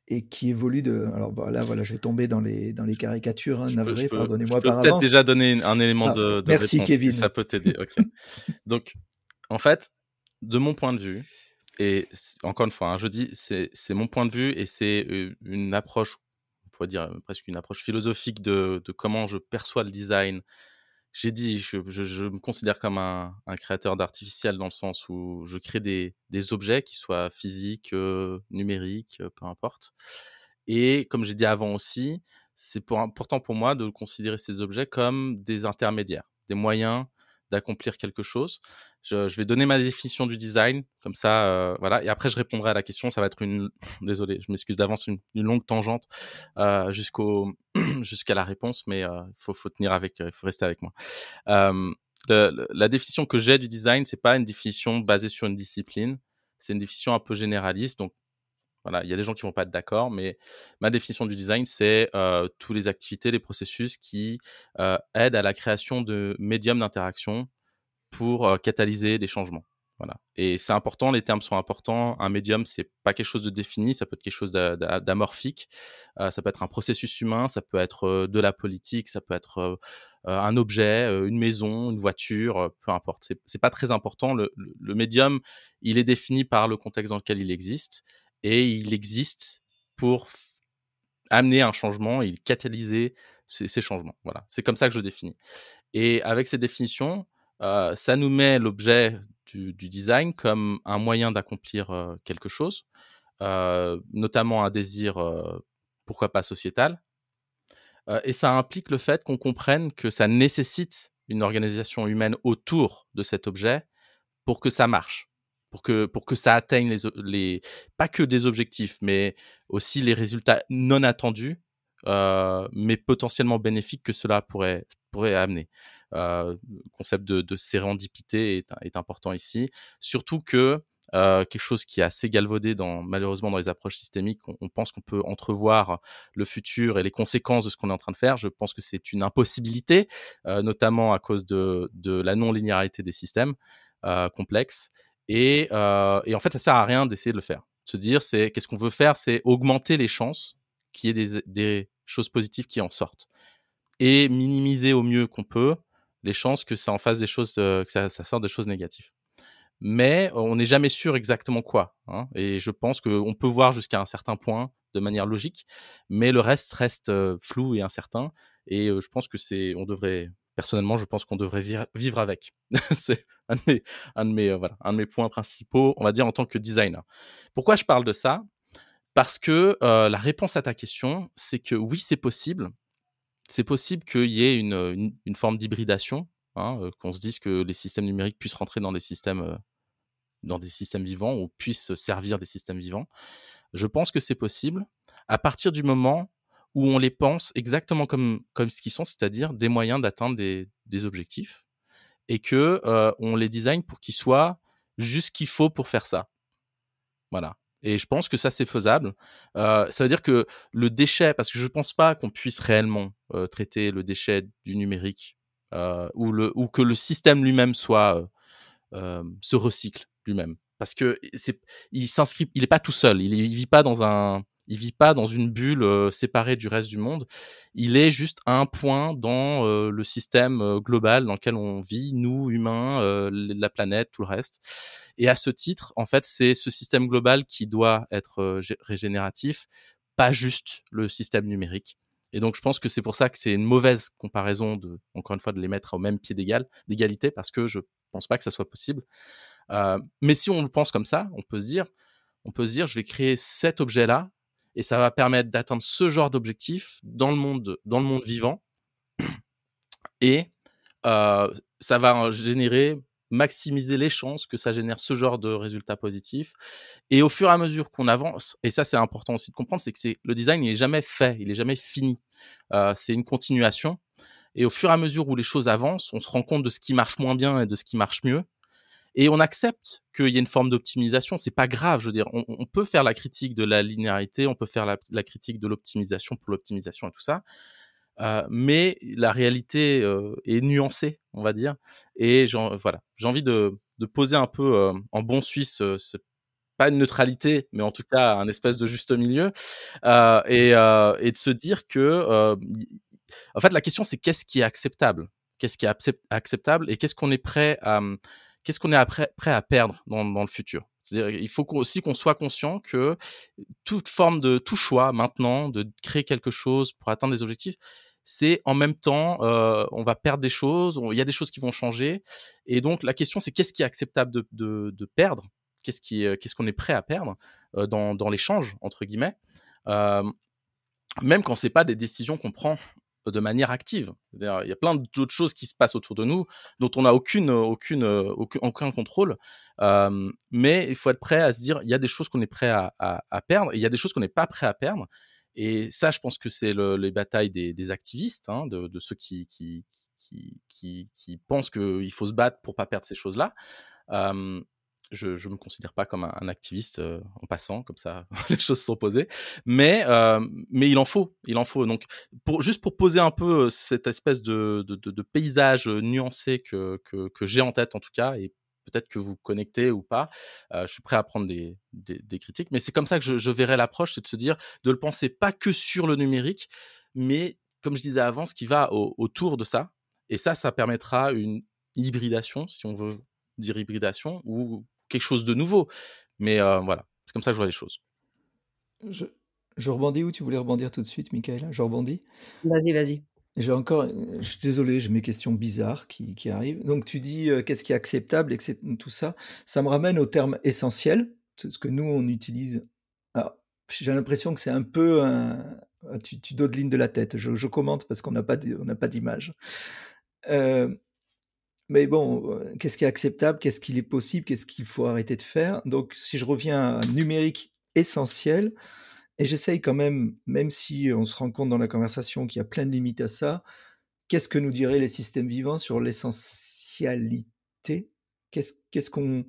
et qui évolue de. Alors bah, là, voilà, je vais tomber dans les dans les caricatures, hein, navré, pardonnez-moi par avance. Peut-être déjà donner un élément ah, de, Merci Kevin. ça peut t'aider. donc, en fait, de mon point de vue, et encore une fois, hein, je dis, c'est mon point de vue et c'est une approche pourrait dire presque une approche philosophique de, comment je perçois le design. J'ai dit, je, me considère comme un, créateur d'artificiel dans le sens où je crée des, objets qui soient physiques, numériques, peu importe. Et comme j'ai dit avant aussi, c'est important pour moi de considérer ces objets comme des intermédiaires, des moyens d'accomplir quelque chose. Je, vais donner ma définition du design, comme ça, euh, voilà. Et après, je répondrai à la question. Ça va être une, désolé, je m'excuse d'avance, une, longue tangente euh, jusqu'au jusqu'à la réponse, mais il euh, faut, faut tenir avec, il faut rester avec moi. La définition que j'ai du design, c'est pas une définition basée sur une discipline. C'est une définition un peu généraliste. Donc, voilà, il y a des gens qui vont pas être d'accord, mais ma définition du design, c'est euh, toutes les activités, les processus qui euh, aident à la création de médiums d'interaction pour catalyser des changements. Voilà. Et c'est important, les termes sont importants. Un médium, c'est pas quelque chose de défini, ça peut être quelque chose d'amorphique. Euh, ça peut être un processus humain, ça peut être de la politique, ça peut être euh, un objet, une maison, une voiture, peu importe. C'est pas très important. Le, le médium, il est défini par le contexte dans lequel il existe et il existe pour amener un changement, il catalyser ces, changements. Voilà, c'est comme ça que je définis. Et avec ces définitions, euh, ça nous met l'objet du, design comme un moyen d'accomplir euh, quelque chose, euh, notamment un désir, pourquoi pas sociétal. Et ça implique le fait qu'on comprenne que ça nécessite une organisation humaine autour de cet objet pour que ça marche pour que, pour que ça atteigne les, les, pas que des objectifs, mais aussi les résultats non attendus, euh, mais potentiellement bénéfiques que cela pourrait, pourrait amener. Euh, le concept de, de sérendipité est, est, important ici, surtout que euh, quelque chose qui est assez galvaudé dans, malheureusement dans les approches systémiques. On, pense qu'on peut entrevoir le futur et les conséquences de ce qu'on est en train de faire. Je pense que c'est une impossibilité, notamment à cause de, de la non-linéarité des systèmes complexes. Et, euh, et, en fait, ça sert à rien d'essayer de le faire. Se dire, c'est qu'est-ce qu'on veut faire, c'est augmenter les chances qu'il y ait des, choses positives qui en sortent et minimiser au mieux qu'on peut les chances que ça en fasse des choses, euh, que ça, sorte des choses négatives. Mais on n'est jamais sûr exactement quoi. Hein, et je pense qu'on peut voir jusqu'à un certain point de manière logique, mais le reste reste euh, flou et incertain. Et je pense que c'est, on devrait personnellement, je pense qu'on devrait vivre avec. c'est un de mes, euh, voilà, un de mes points principaux, on va dire, en tant que designer. Pourquoi je parle de ça? Parce que euh, la réponse à ta question, c'est que oui, c'est possible. C'est possible qu'il y ait une, une, forme d'hybridation, hein, euh, qu'on se dise que les systèmes numériques puissent rentrer dans des systèmes, dans des systèmes vivants ou puissent servir des systèmes vivants. Je pense que c'est possible à partir du moment où on les pense exactement comme, comme ce qu'ils sont, c'est-à-dire des moyens d'atteindre des, des, objectifs, et que euh, on les design pour qu'ils soient juste ce qu'il faut pour faire ça. Voilà. Et je pense que ça c'est faisable. Euh, ça veut dire que le déchet, parce que je pense pas qu'on puisse réellement euh, traiter le déchet du numérique euh, ou le ou que le système lui-même soit euh, euh, se recycle lui-même, parce que c'est il s'inscrit, il est pas tout seul, il, il vit pas dans un il vit pas dans une bulle euh, séparée du reste du monde. Il est juste un point dans euh, le système euh, global dans lequel on vit, nous humains, la planète, tout le reste. Et à ce titre, en fait, c'est ce système global qui doit être régénératif, pas juste le système numérique. Et donc, je pense que c'est pour ça que c'est une mauvaise comparaison de, encore une fois, de les mettre au même pied d'égal, d'égalité, parce que je pense pas que ça soit possible. mais si on le pense comme ça, on peut se dire, on peut se dire, je vais créer cet objet-là et ça va permettre d'atteindre ce genre d'objectif dans le monde dans le monde vivant. Et euh, ça va générer maximiser les chances que ça génère ce genre de résultats positifs. Et au fur et à mesure qu'on avance et ça c'est important aussi de comprendre c'est que c'est le design il est jamais fait il est jamais fini. Euh, c'est une continuation. Et au fur et à mesure où les choses avancent on se rend compte de ce qui marche moins bien et de ce qui marche mieux et on accepte qu'il y ait une forme d'optimisation. C'est pas grave, je veux dire, on, peut faire la critique de la linéarité, on peut faire la, critique de l'optimisation pour l'optimisation et tout ça, euh, mais la réalité euh, est nuancée, on va dire. Et voilà, j'ai envie de, poser un peu euh, en bon suisse pas une neutralité, mais en tout cas un espèce de juste milieu, et, et, de se dire que, en fait, la question c'est qu'est-ce qui est acceptable, qu'est-ce qui est acceptable, et qu'est-ce qu'on est prêt à, qu'est-ce qu'on est prêt à perdre dans, le futur? C'est-à-dire, il faut aussi qu'on soit conscient que toute forme de tout choix maintenant de créer quelque chose pour atteindre des objectifs, c'est en même temps, euh, on va perdre des choses, il y a des choses qui vont changer, et donc la question c'est qu'est-ce qui est acceptable de, perdre, qu'est-ce qui, qu'est-ce qu'on est prêt à perdre euh, dans, dans l'échange entre guillemets, euh, même quand c'est pas des décisions qu'on prend de manière active. Il y a plein d'autres choses qui se passent autour de nous dont on n'a aucune, aucune, aucun, contrôle. Euh, mais il faut être prêt à se dire, il y a des choses qu'on est prêt à, à, perdre et il y a des choses qu'on n'est pas prêt à perdre. Et ça, je pense que c'est le, les batailles des, activistes, hein, de, ceux qui, qui, qui, qui, qui pensent qu'il faut se battre pour pas perdre ces choses-là. Je ne me considère pas comme un, activiste euh, en passant, comme ça les choses sont posées, mais, euh, mais il en faut, il en faut. Donc, pour, juste pour poser un peu euh, cette espèce de, de, de, paysage nuancé que, que, que j'ai en tête en tout cas, et peut-être que vous connectez ou pas, je suis prêt à prendre des, des, des critiques, mais c'est comme ça que je, je verrai l'approche, c'est de se dire, de le penser pas que sur le numérique, mais comme je disais avant, ce qui va autour de ça, et ça, ça permettra une hybridation, si on veut dire hybridation, ou quelque chose de nouveau. Mais euh, voilà, c'est comme ça que je vois les choses. Je, je rebondis où tu voulais rebondir tout de suite, Michael? Je rebondis Vas-y, vas-y. J'ai encore, je suis désolé, j'ai mes questions bizarres qui, qui arrivent. Donc tu dis euh, qu'est-ce qui est acceptable et que tout ça. Ça me ramène au terme essentiel, ce que nous on utilise. J'ai l'impression que c'est un peu un, tu, tu dodelines de la tête. Je, je commente parce qu'on n'a pas, pas d'image. Euh, mais bon, euh, qu'est-ce qui est acceptable Qu'est-ce qu'il est possible Qu'est-ce qu'il faut arrêter de faire? Donc, si je reviens à numérique essentiel, et j'essaye quand même, même si on se rend compte dans la conversation qu'il y a plein de limites à ça, qu'est-ce que nous diraient les systèmes vivants sur l'essentialité? Qu'est-ce qu'on.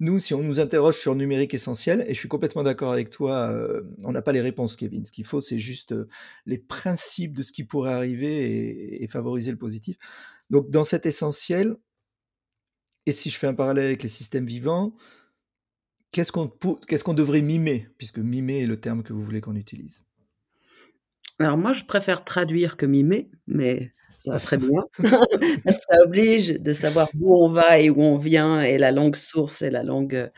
Nous, si on nous interroge sur numérique essentiel, et je suis complètement d'accord avec toi, euh, on n'a pas les réponses, Kevin. Ce qu'il faut, c'est juste euh, les principes de ce qui pourrait arriver et favoriser le positif. Donc dans cet essentiel, et si je fais un parallèle avec les systèmes vivants, qu'est-ce qu'on qu'est-ce qu'on devrait mimer, puisque mimer est le terme que vous voulez qu'on utilise. Alors moi, je préfère traduire que mimer, mais ça va très bien, parce que ça oblige de savoir où on va et où on vient, et la langue source et la langue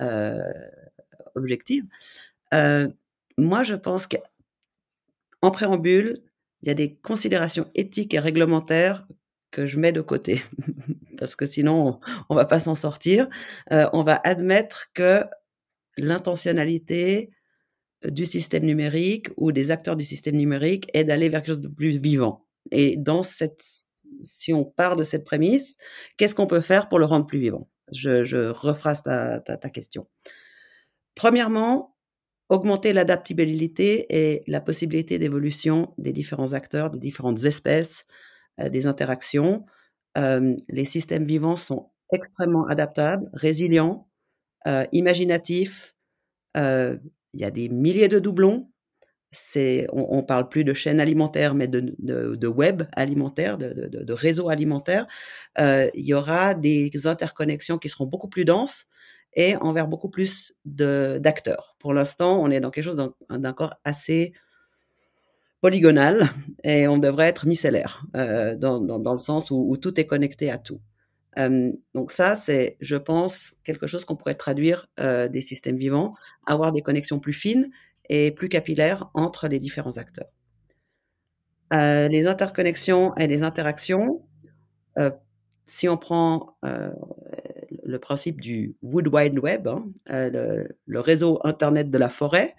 euh, objective. Euh, moi, je pense qu'en préambule, il y a des considérations éthiques et réglementaires que je mets de côté parce que sinon on, va pas s'en sortir. Euh, on va admettre que l'intentionnalité du système numérique ou des acteurs du système numérique est d'aller vers quelque chose de plus vivant. Et dans cette, si on part de cette prémisse, qu'est-ce qu'on peut faire pour le rendre plus vivant? Je, je rephrase ta, ta, ta question. Premièrement, augmenter l'adaptabilité et la possibilité d'évolution des différents acteurs, des différentes espèces, euh, des interactions. Euh, les systèmes vivants sont extrêmement adaptables, résilients, euh, imaginatifs. il y a des milliers de doublons. On, ne parle plus de chaîne alimentaire, mais de, de, web alimentaire, de, de réseau alimentaire. il y aura des interconnexions qui seront beaucoup plus denses et envers beaucoup plus d'acteurs. Pour l'instant, on est dans quelque chose d'un corps assez polygonale et on devrait être micellaire euh, dans, dans, dans, le sens où, où, tout est connecté à tout. Euh, donc ça, c'est, je pense, quelque chose qu'on pourrait traduire euh, des systèmes vivants, avoir des connexions plus fines et plus capillaires entre les différents acteurs. Euh, les interconnexions et les interactions, euh, si on prend euh, le principe du Wood Wide Web, hein, le, le, réseau Internet de la forêt,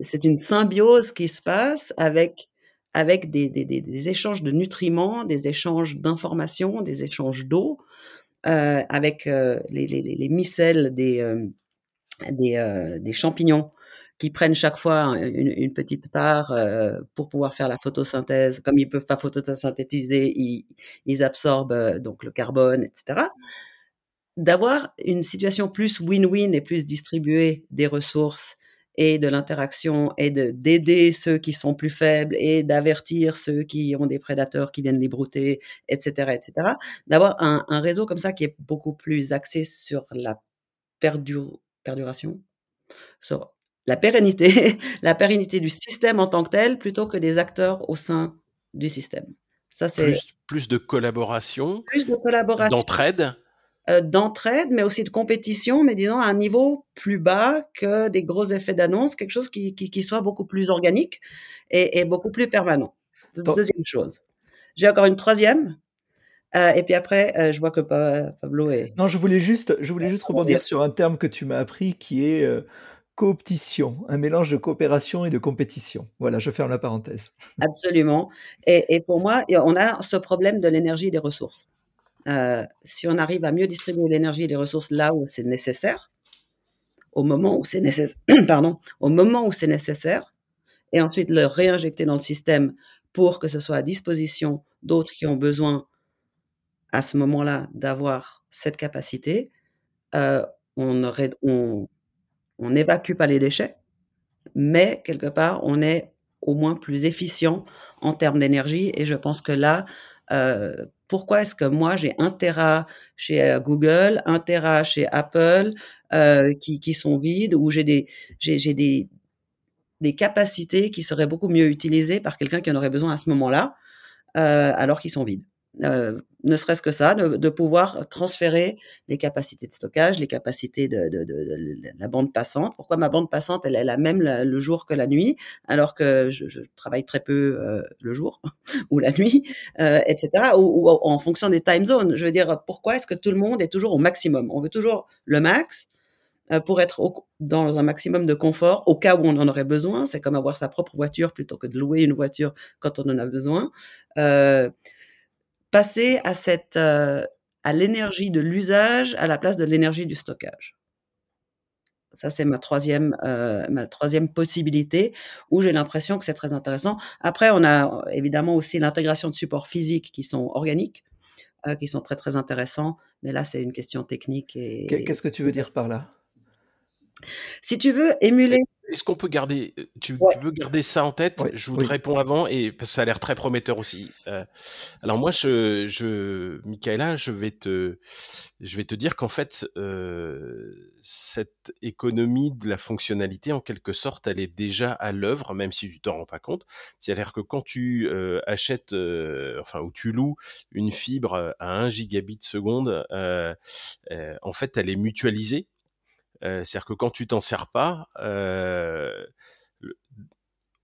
c'est une symbiose qui se passe avec avec des, des, des, échanges de nutriments, des échanges d'informations, des échanges d'eau, euh, avec euh, les, les, les, micelles des, euh, des, euh, des, champignons qui prennent chaque fois une, une petite part pour pouvoir faire la photosynthèse. Comme ils peuvent pas photosynthétiser, ils, ils absorbent donc le carbone, etc. d'avoir une situation plus win-win et plus distribuée des ressources et de l'interaction et de d'aider ceux qui sont plus faibles et d'avertir ceux qui ont des prédateurs qui viennent les brouter, etc., etc. D'avoir un, un, réseau comme ça qui est beaucoup plus axé sur la perduration, sur la pérennité, la pérennité du système en tant que tel, plutôt que des acteurs au sein du système. Ça, c'est plus, plus, de collaboration, plus de collaboration, d'entraide. Euh, d'entraide, mais aussi de compétition, mais disons à un niveau plus bas que des gros effets d'annonce, quelque chose qui, qui, soit beaucoup plus organique et, et beaucoup plus permanent. Deuxième chose. J'ai encore une troisième. Euh, et puis après, euh, je vois que Pablo est. Non, je voulais juste, je voulais juste rebondir sur un terme que tu m'as appris qui est cooptition, un mélange de coopération et de compétition. Voilà, je ferme la parenthèse. Absolument. Et, et pour moi, on a ce problème de l'énergie et des ressources. Euh, si on arrive à mieux distribuer l'énergie et les ressources là où c'est nécessaire, au moment où c'est nécessaire, pardon, au moment où c'est nécessaire, et ensuite le réinjecter dans le système pour que ce soit à disposition d'autres qui ont besoin à ce moment-là d'avoir cette capacité, euh, on on, on n'évacue pas les déchets, mais quelque part on est au moins plus efficient en termes d'énergie. Et je pense que là, euh, pourquoi est-ce que moi j'ai un Tera chez euh, Google, un Tera chez Apple euh, qui, qui, sont vides, ou j'ai des, j'ai, des, des capacités qui seraient beaucoup mieux utilisées par quelqu'un qui en aurait besoin à ce moment-là, euh, alors qu'ils sont vides? Euh, ne serait-ce que ça, de, de, pouvoir transférer les capacités de stockage, les capacités de, de, de, la bande passante. Pourquoi ma bande passante, elle est la même le jour que la nuit, alors que je, je travaille très peu euh, le jour ou la nuit, euh, etc. Ou, ou, en fonction des time zones. Je veux dire, pourquoi est-ce que tout le monde est toujours au maximum? On veut toujours le max euh, pour être au, dans un maximum de confort au cas où on en aurait besoin. C'est comme avoir sa propre voiture plutôt que de louer une voiture quand on en a besoin. Euh, passer à cette euh, à l'énergie de l'usage à la place de l'énergie du stockage. Ça, c'est ma troisième, euh, ma troisième possibilité où j'ai l'impression que c'est très intéressant. Après, on a évidemment aussi l'intégration de supports physiques qui sont organiques, euh, qui sont très très intéressants. Mais là, c'est une question technique. Et qu'est-ce que tu veux dire par là? Si tu veux émuler est-ce qu'on peut garder, euh, tu, veux garder ça en tête? Je vous réponds avant et parce que ça a l'air très prometteur aussi. Euh, alors moi, je, je, Michaela, je vais te, je vais te dire qu'en fait, euh, cette économie de la fonctionnalité, en quelque sorte, elle est déjà à l'œuvre, même si tu t'en rends pas compte. C'est-à-dire que quand tu euh, achètes, enfin, ou tu loues une fibre à 1 gigabit seconde, en fait, elle est mutualisée c'est-à-dire que quand tu t'en sers pas, euh,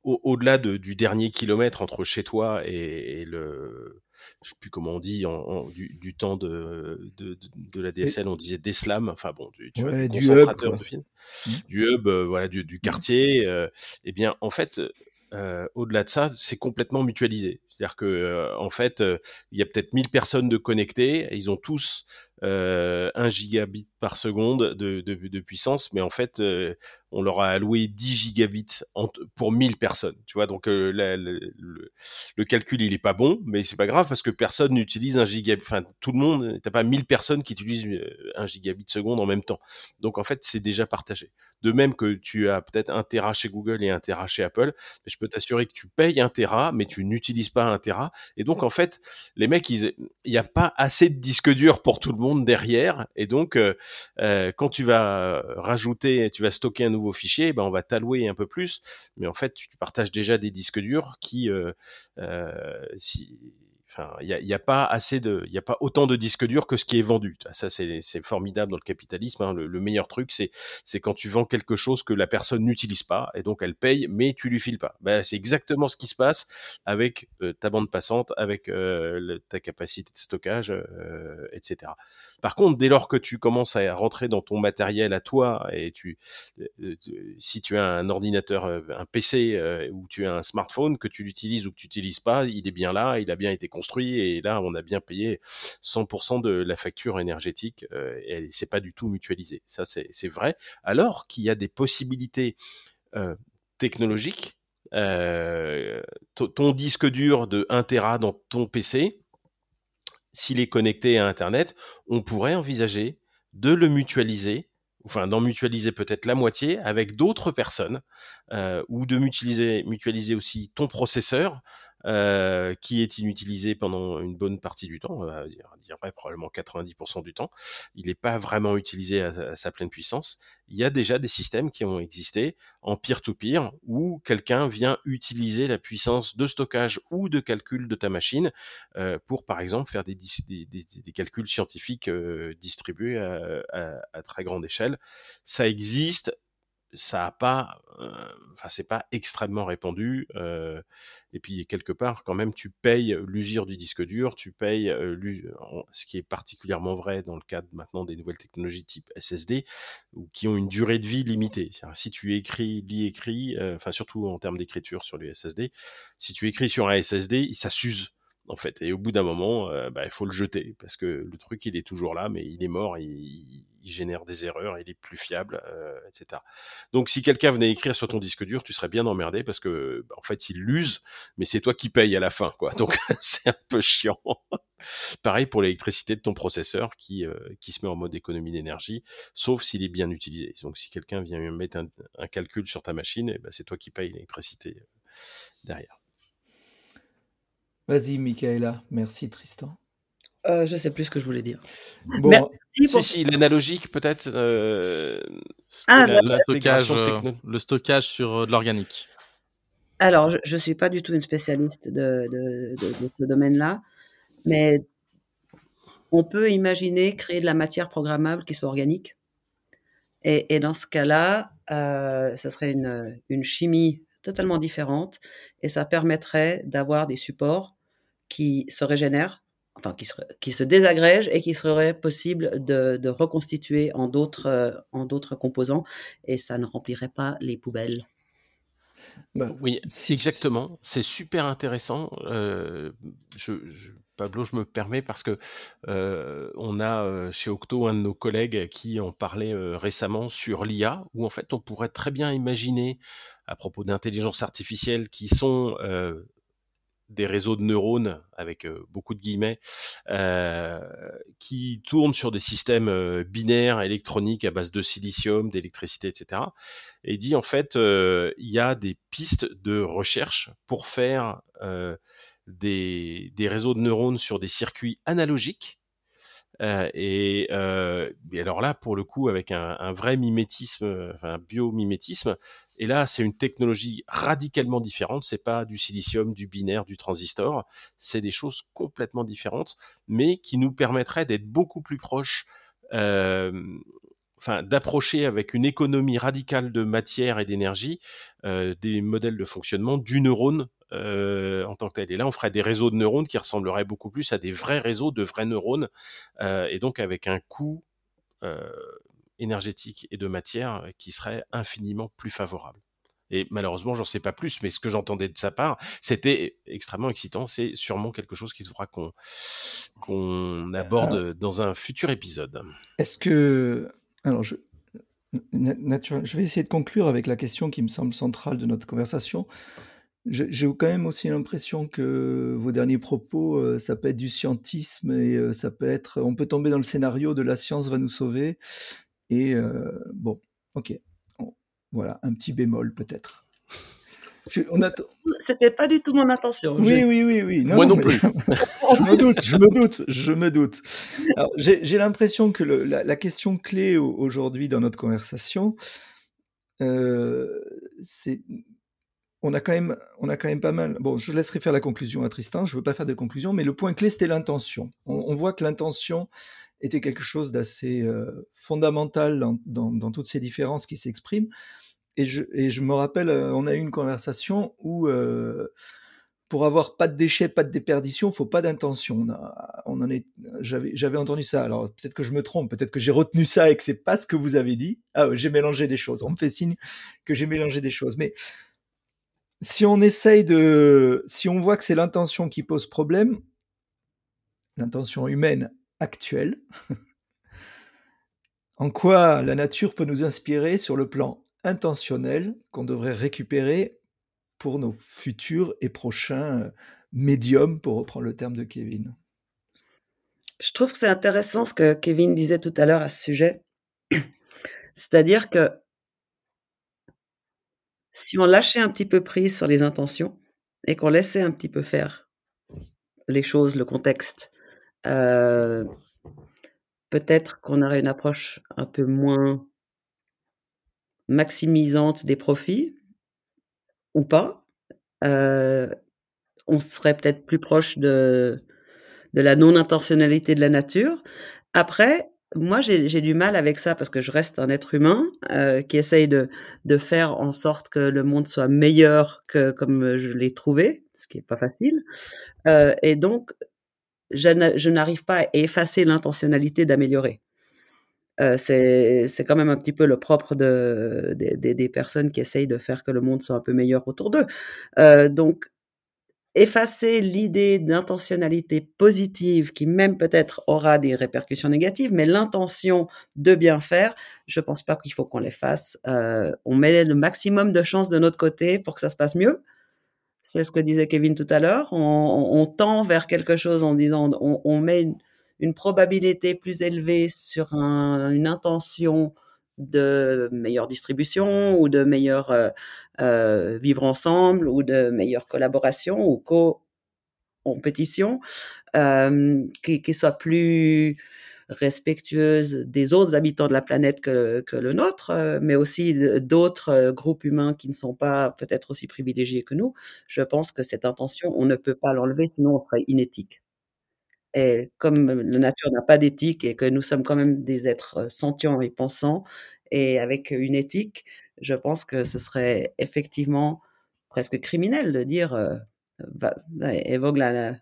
au-delà du dernier kilomètre entre chez toi et, le, je sais plus comment on dit, en, du, temps de, de, de, la DSL, on disait slam enfin bon, du, tu vois, du hub, de film, mmh. du hub, euh, voilà, du, mmh. quartier. Euh, eh bien, en fait, au-delà de ça, c'est complètement mutualisé. C'est-à-dire que, en fait, il y a peut-être 1000 personnes de connectées, ils ont tous euh, 1 gigabit par seconde de, puissance, mais en fait, on leur a alloué 10 gigabits pour 1000 personnes. Tu vois, donc le, calcul il est pas bon, mais c'est pas grave parce que personne n'utilise un gigabit. Enfin, tout le monde, t'as pas 1000 personnes qui utilisent 1 euh, gigabit seconde en même temps. Donc en fait, c'est déjà partagé. De même que tu as peut-être un Tera chez Google et un Tera chez Apple, je peux t'assurer que tu payes un Tera, mais tu n'utilises pas un Tera. Et donc en fait, les mecs, il n'y a pas assez de disques durs pour tout le monde derrière, et donc euh, euh, quand tu vas rajouter, tu vas stocker un nouveau fichier, ben on va t'allouer un peu plus, mais en fait tu partages déjà des disques durs qui, euh, Il n'y a, a, pas assez de, il y a pas autant de disques durs que ce qui est vendu. Ça, c'est formidable dans le capitalisme. Hein. Le, meilleur truc, c'est c'est quand tu vends quelque chose que la personne n'utilise pas et donc elle paye, mais tu lui files pas. Ben, c'est exactement ce qui se passe avec euh, ta bande passante, avec euh, ta capacité de stockage, euh, etc. Par contre, dès lors que tu commences à rentrer dans ton matériel à toi et tu, si tu as un ordinateur, un PC ou tu as un smartphone que tu l'utilises ou que tu n'utilises pas, il est bien là, il a bien été construit et là on a bien payé 100% de la facture énergétique euh, et c'est pas du tout mutualisé. Ça c'est vrai. Alors qu'il y a des possibilités euh, technologiques. Euh, ton disque dur de 1 Tera dans ton PC, s'il est connecté à Internet, on pourrait envisager de le mutualiser, enfin d'en mutualiser peut-être la moitié avec d'autres personnes, euh, ou de mutualiser, mutualiser aussi ton processeur euh, qui est inutilisé pendant une bonne partie du temps, je dirais probablement 90% du temps. Il n'est pas vraiment utilisé à, sa pleine puissance. Il y a déjà des systèmes qui ont existé en peer-to-peer où quelqu'un vient utiliser la puissance de stockage ou de calcul de ta machine euh, pour, par exemple, faire des, calculs scientifiques euh, distribués à très grande échelle. Ça existe ça a pas, euh, enfin c'est pas extrêmement répandu. Euh, et puis quelque part, quand même, tu payes l'usure du disque dur, tu payes euh, ce qui est particulièrement vrai dans le cadre maintenant des nouvelles technologies type SSD, ou qui ont une durée de vie limitée. Si tu écris, lis, écris, enfin surtout en termes d'écriture sur le SSD, si tu écris sur un SSD, ça s'use en fait. Et au bout d'un moment, bah, il faut le jeter parce que le truc, il est toujours là, mais il est mort, il, génère des erreurs, il est plus fiable, euh, etc. Donc si quelqu'un venait écrire sur ton disque dur, tu serais bien emmerdé parce que bah, en fait il l'use, mais c'est toi qui payes à la fin, quoi. Donc c'est un peu chiant. Pareil pour l'électricité de ton processeur qui, euh, qui se met en mode économie d'énergie, sauf s'il est bien utilisé. Donc si quelqu'un vient mettre un, calcul sur ta machine, eh ben, c'est toi qui payes l'électricité euh, derrière. Vas-y, Michaela. Merci, Tristan. Euh, je sais plus ce que je voulais dire. Bon, si, si, l'analogique peut-être. Euh, ah, le, stockage, euh, le stockage sur euh, de l'organique. Alors, je ne suis pas du tout une spécialiste de, de, de, ce domaine-là, mais on peut imaginer créer de la matière programmable qui soit organique. Et, et dans ce cas-là, euh, ça serait une, une chimie totalement différente et ça permettrait d'avoir des supports qui se régénèrent enfin qui se, qui se désagrègent et qui serait possible de, de reconstituer en d'autres euh, en d'autres composants et ça ne remplirait pas les poubelles. Bah, oui, exactement. C'est super intéressant. Euh, je, Pablo, je me permets parce que euh, on a euh, chez Octo un de nos collègues qui en parlait euh, récemment sur l'IA, où en fait on pourrait très bien imaginer à propos d'intelligence artificielle qui sont euh, des réseaux de neurones avec beaucoup de guillemets qui tournent sur des systèmes binaires électroniques à base de silicium, d'électricité, etc. Et dit en fait il y a des pistes de recherche pour faire des réseaux de neurones sur des circuits analogiques et, euh, et, alors là, pour le coup, avec un, un vrai mimétisme, enfin un biomimétisme, et là, c'est une technologie radicalement différente. C'est pas du silicium, du binaire, du transistor. C'est des choses complètement différentes, mais qui nous permettraient d'être beaucoup plus proches, euh, enfin, d'approcher avec une économie radicale de matière et d'énergie euh, des modèles de fonctionnement du neurone euh, en tant que tel. Et là, on ferait des réseaux de neurones qui ressembleraient beaucoup plus à des vrais réseaux de vrais neurones, euh, et donc avec un coût euh, énergétique et de matière qui serait infiniment plus favorable. Et malheureusement, j'en sais pas plus, mais ce que j'entendais de sa part, c'était extrêmement excitant. C'est sûrement quelque chose qu'il faudra qu'on qu'on aborde dans un futur épisode. Est-ce que alors je je vais essayer de conclure avec la question qui me semble centrale de notre conversation. J'ai quand même aussi l'impression que vos derniers propos, euh, ça peut être du scientisme et euh, ça peut être, on peut tomber dans le scénario de la science va nous sauver. Et euh, bon, ok, voilà, un petit bémol peut-être. C'était pas du tout mon intention. Oui, oui, oui, oui. Moi non, plus. je me doute, je me doute, je me doute. J'ai l'impression que le, la, question clé aujourd'hui dans notre conversation, euh, c'est on a quand même, on a quand même pas mal. Bon, je laisserai faire la conclusion à Tristan. Je veux pas faire de conclusion, mais le point clé c'était l'intention. On, voit que l'intention était quelque chose d'assez euh, fondamental dans, toutes ces différences qui s'expriment. Et je, me rappelle, euh, on a eu une conversation où euh, pour avoir pas de déchets, pas de déperdition, faut pas d'intention. On, en j'avais, entendu ça. Alors peut-être que je me trompe, peut-être que j'ai retenu ça et que c'est pas ce que vous avez dit. Ah, j'ai mélangé des choses. On me fait signe que j'ai mélangé des choses. Mais si on essaye de, si on voit que c'est l'intention qui pose problème, l'intention humaine actuelle, en quoi la nature peut nous inspirer sur le plan intentionnel qu'on devrait récupérer pour nos futurs et prochains médiums, pour reprendre le terme de Kevin? Je trouve que c'est intéressant ce que Kevin disait tout à l'heure à ce sujet. C'est-à-dire que si on lâchait un petit peu prise sur les intentions et qu'on laissait un petit peu faire les choses, le contexte, euh, peut-être qu'on aurait une approche un peu moins maximisante des profits ou pas. Euh, on serait peut-être plus proche de, de la non-intentionnalité de la nature. Après, moi, j'ai du mal avec ça parce que je reste un être humain euh, qui essaye de, de faire en sorte que le monde soit meilleur que comme je l'ai trouvé, ce qui est pas facile. Euh, et donc, je n'arrive pas à effacer l'intentionnalité d'améliorer. Euh, c'est quand même un petit peu le propre de, des personnes qui essayent de faire que le monde soit un peu meilleur autour d'eux. Euh, donc, effacer l'idée d'intentionnalité positive qui même peut-être aura des répercussions négatives, mais l'intention de bien faire, je pense pas qu'il faut qu'on l'efface. Euh, on met le maximum de chances de notre côté pour que ça se passe mieux. C'est ce que disait Kevin tout à l'heure. On, on, tend vers quelque chose en disant on, on met une, une, probabilité plus élevée sur un, une intention de meilleure distribution ou de meilleur euh, euh, vivre ensemble ou de meilleure collaboration ou co-compétition euh, qui, qui, soit plus respectueuse des autres habitants de la planète que, que le nôtre, euh, mais aussi d'autres euh, groupes humains qui ne sont pas peut-être aussi privilégiés que nous. Je pense que cette intention, on ne peut pas l'enlever, sinon on serait inéthique. Et comme la nature n'a pas d'éthique et que nous sommes quand même des êtres euh, sentients et pensants et avec une éthique, je pense que ce serait effectivement presque criminel de dire euh, évoque la,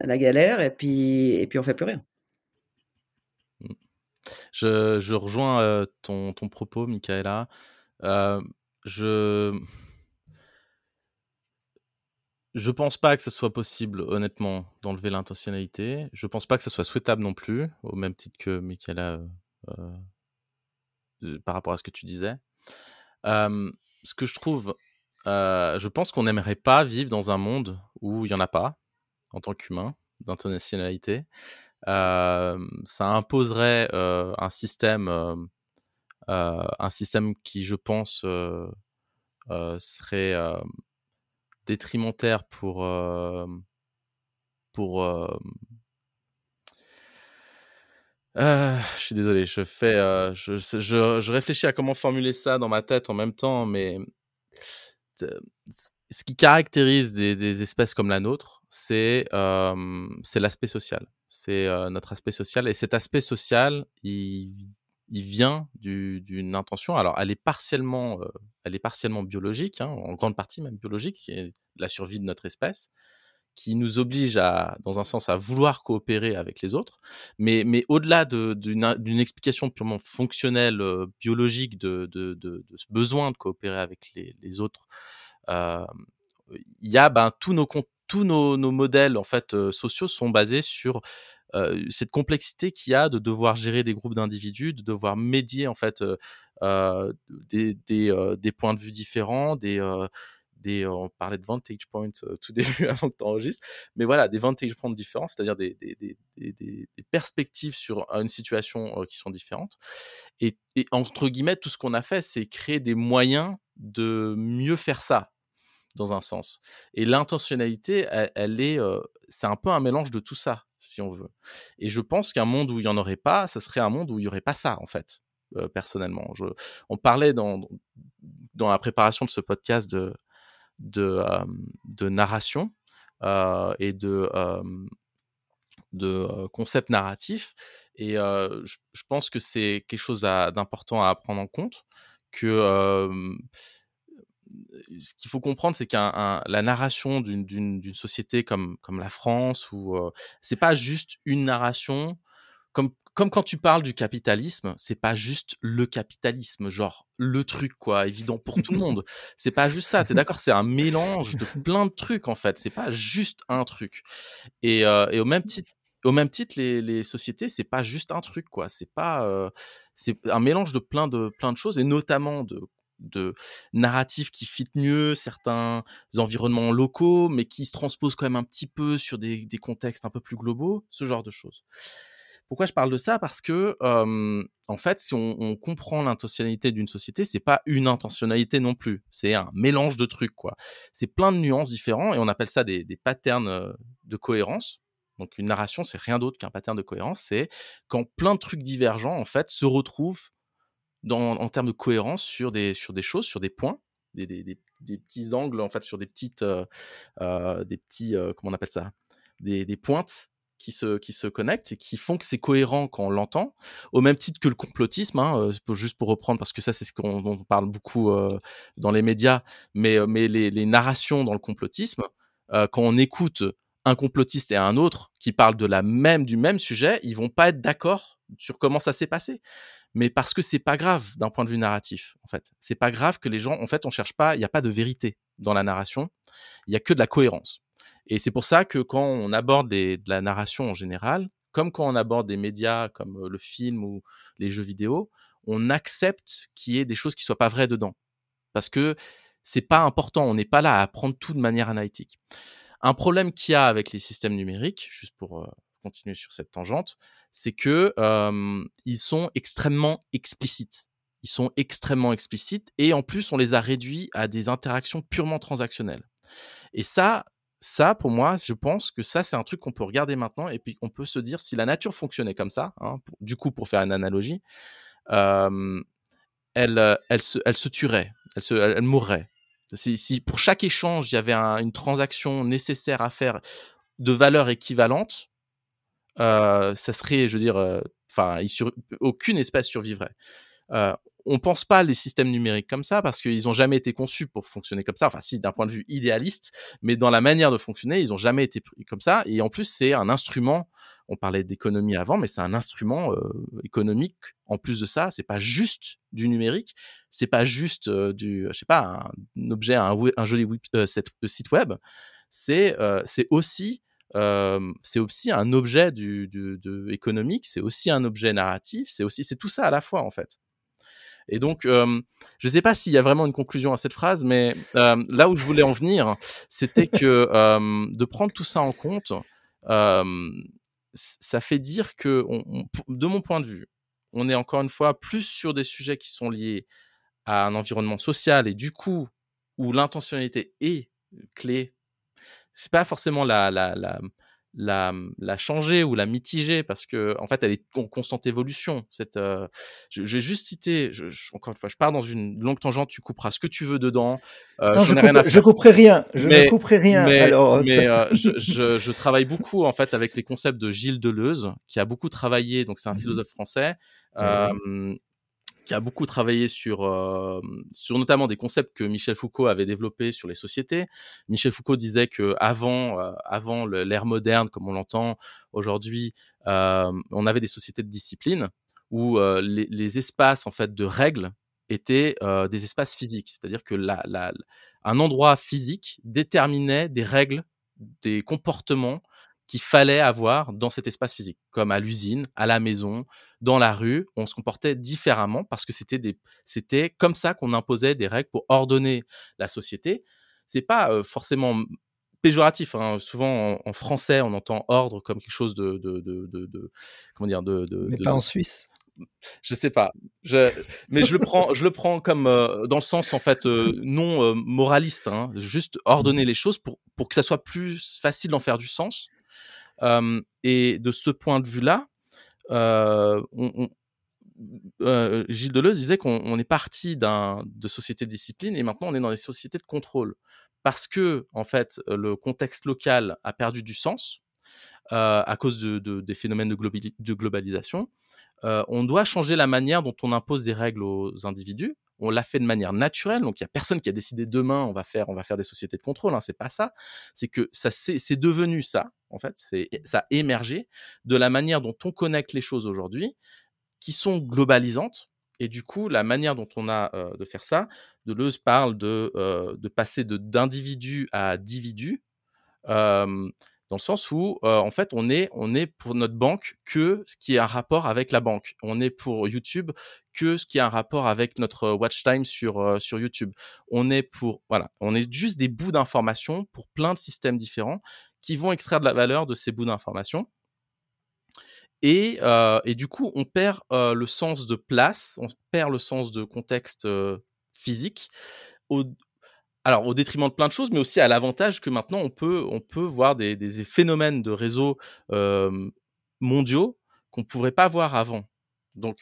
galère et puis, et puis on fait plus rien. Mmh. Je, rejoins euh, ton, ton, propos, Michaela. Euh, je je pense pas que ce soit possible, honnêtement, d'enlever l'intentionnalité. Je pense pas que ce soit souhaitable non plus, au même titre que Michaela euh, par rapport à ce que tu disais. Ce que je trouve, je pense qu'on n'aimerait pas vivre dans un monde où il y en a pas, en tant qu'humain, d'intentionnalité. ça imposerait un système, un système qui, je pense, serait détrimentaire pour, pour euh, euh, je suis désolé, je fais, je, je, réfléchis à comment formuler ça dans ma tête en même temps, mais ce qui caractérise des, espèces comme la nôtre, c'est l'aspect social. C'est notre aspect social, et cet aspect social, il vient d'une intention. Alors, elle est partiellement, euh, elle est partiellement biologique, hein, en grande partie même biologique, la survie de notre espèce, qui nous oblige à, dans un sens, à vouloir coopérer avec les autres. Mais, mais au-delà d'une explication purement fonctionnelle, euh, biologique de, de, de, ce besoin de coopérer avec les, les autres, euh, il y a ben, tous nos tous nos, nos modèles en fait sociaux sont basés sur euh, cette complexité qu'il y a de devoir gérer des groupes d'individus, de devoir médier en fait euh, euh, des, des, des, points de vue différents, des des, on parlait de vantage points tout début avant que tu enregistres, mais voilà, des vantage points différents, c'est-à-dire des, perspectives sur une situation qui sont différentes. Et, entre guillemets, tout ce qu'on a fait, c'est créer des moyens de mieux faire ça, dans un sens. Et l'intentionnalité, elle, elle, est, c'est un peu un mélange de tout ça si on veut. Et je pense qu'un monde où il n'y en aurait pas, ça serait un monde où il n'y aurait pas ça, en fait, euh, personnellement. Je, on parlait dans, dans la préparation de ce podcast de, de, de narration et de, de concepts narratifs. Et je, je, pense que c'est quelque chose d'important à prendre en compte, que ce qu'il faut comprendre, c'est que la narration d'une société comme, comme la France, ou euh, c'est pas juste une narration. Comme, comme quand tu parles du capitalisme, c'est pas juste le capitalisme, genre le truc quoi, évident pour tout le monde. C'est pas juste ça. T'es d'accord C'est un mélange de plein de trucs en fait. C'est pas juste un truc. Et, euh, et au même titre, au même titre, les, les sociétés, c'est pas juste un truc quoi. C'est pas, euh, c'est un mélange de plein de plein de choses et notamment de de narratifs qui fit mieux certains environnements locaux, mais qui se transposent quand même un petit peu sur des, contextes un peu plus globaux, ce genre de choses. Pourquoi je parle de ça? Parce que, en fait, si on, comprend l'intentionnalité d'une société, c'est pas une intentionnalité non plus. C'est un mélange de trucs, quoi. C'est plein de nuances différents et on appelle ça des, patterns de cohérence. Donc, une narration, c'est rien d'autre qu'un pattern de cohérence. C'est quand plein de trucs divergents, en fait, se retrouvent en termes de cohérence sur des, choses, sur des points, des, petits angles, en fait, sur des petites, des petits, comment on appelle ça, des pointes qui se, qui se connectent et qui font que c'est cohérent quand on l'entend, au même titre que le complotisme, hein, euh, juste pour reprendre, parce que ça c'est ce qu'on parle beaucoup euh, dans les médias, mais, euh, mais les, les narrations dans le complotisme, quand on écoute un complotiste et un autre qui parlent de la même du même sujet, ils vont pas être d'accord sur comment ça s'est passé. Mais parce que c'est pas grave d'un point de vue narratif, en fait. C'est pas grave que les gens, en fait, on cherche pas, il n'y a pas de vérité dans la narration, il y a que de la cohérence. Et c'est pour ça que quand on aborde de la narration en général, comme quand on aborde des médias comme le film ou les jeux vidéo, on accepte qu'il y ait des choses qui soient pas vraies dedans. Parce que c'est pas important, on n'est pas là à apprendre tout de manière analytique. Un problème qu'il y a avec les systèmes numériques, juste pour continuer sur cette tangente, c'est que ils sont extrêmement explicites. Ils sont extrêmement explicites et en plus on les a réduits à des interactions purement transactionnelles. Et ça, ça, pour moi, je pense que ça, c'est un truc qu'on peut regarder maintenant et puis on peut se dire si la nature fonctionnait comme ça, hein, du coup, pour faire une analogie, elle, elle, se, elle se tuerait, elle, se, elle, mourrait. Si, pour chaque échange, il y avait une transaction nécessaire à faire de valeur équivalente, ça serait, je veux dire, enfin, aucune espèce survivrait on pense pas les systèmes numériques comme ça parce qu'ils ont jamais été conçus pour fonctionner comme ça. Enfin, si d'un point de vue idéaliste, mais dans la manière de fonctionner, ils ont jamais été comme ça. Et en plus, c'est un instrument. On parlait d'économie avant, mais c'est un instrument euh, économique. En plus de ça, c'est pas juste du numérique, c'est pas juste euh, du, je sais pas, un, objet, un, joli euh, site web. C'est c'est aussi c'est aussi un objet du, de économique, c'est aussi un objet narratif, c'est aussi c'est tout ça à la fois en fait. Et donc, je ne sais pas s'il y a vraiment une conclusion à cette phrase, mais là où je voulais en venir, c'était que de prendre tout ça en compte, ça fait dire que, de mon point de vue, on est encore une fois plus sur des sujets qui sont liés à un environnement social et du coup où l'intentionnalité est clé. C'est pas forcément la, la, la changer ou la mitiger parce que en fait elle est en constante évolution cette euh, je, vais juste citer je, encore une fois je pars dans une longue tangente tu couperas ce que tu veux dedans euh, non, je, coupe, je, couperai rien je ne couperai rien mais, alors mais euh, je, je, travaille beaucoup en fait avec les concepts de Gilles Deleuze qui a beaucoup travaillé donc c'est un mmh philosophe français euh, qui a beaucoup travaillé sur, euh, sur notamment des concepts que Michel Foucault avait développés sur les sociétés. Michel Foucault disait que avant, euh, avant l'ère moderne, comme on l'entend aujourd'hui, euh, on avait des sociétés de discipline où euh, les, les, espaces en fait de règles étaient euh, des espaces physiques, c'est-à-dire que la, la, un endroit physique déterminait des règles, des comportements qu'il fallait avoir dans cet espace physique, comme à l'usine, à la maison, dans la rue, on se comportait différemment parce que c'était des, c'était comme ça qu'on imposait des règles pour ordonner la société. C'est pas forcément péjoratif. Hein. Souvent en, français, on entend ordre comme quelque chose de, de, de, de comment dire, de, mais pas en Suisse. Je sais pas, je, mais je le prends, je le prends comme euh, dans le sens en fait euh, non moraliste, hein. juste ordonner les choses pour pour que ça soit plus facile d'en faire du sens et de ce point de vue-là, on, Gilles Deleuze disait qu'on est parti de sociétés de discipline et maintenant on est dans des sociétés de contrôle parce que en fait le contexte local a perdu du sens à cause de, des phénomènes de, globalisation. on doit changer la manière dont on impose des règles aux individus on l'a fait de manière naturelle. Donc il y a personne qui a décidé demain on va faire on va faire des sociétés de contrôle. Hein, c'est pas ça. C'est que ça c'est devenu ça en fait. Ça a émergé de la manière dont on connecte les choses aujourd'hui, qui sont globalisantes. Et du coup, la manière dont on a euh, de faire ça, Deleuze parle de, euh, de passer d'individu à individu. Euh, dans le sens où euh, en fait on est on est pour notre banque que ce qui a un rapport avec la banque. On est pour YouTube que ce qui a un rapport avec notre watch time sur euh, sur YouTube. On est pour voilà, on est juste des bouts d'informations pour plein de systèmes différents qui vont extraire de la valeur de ces bouts d'informations. Et, euh, et, du coup, on perd euh, le sens de place, on perd le sens de contexte euh, physique, au, alors au détriment de plein de choses, mais aussi à l'avantage que maintenant on peut, on peut voir des, des phénomènes de réseaux mondiaux qu'on ne pourrait pas voir avant. Donc,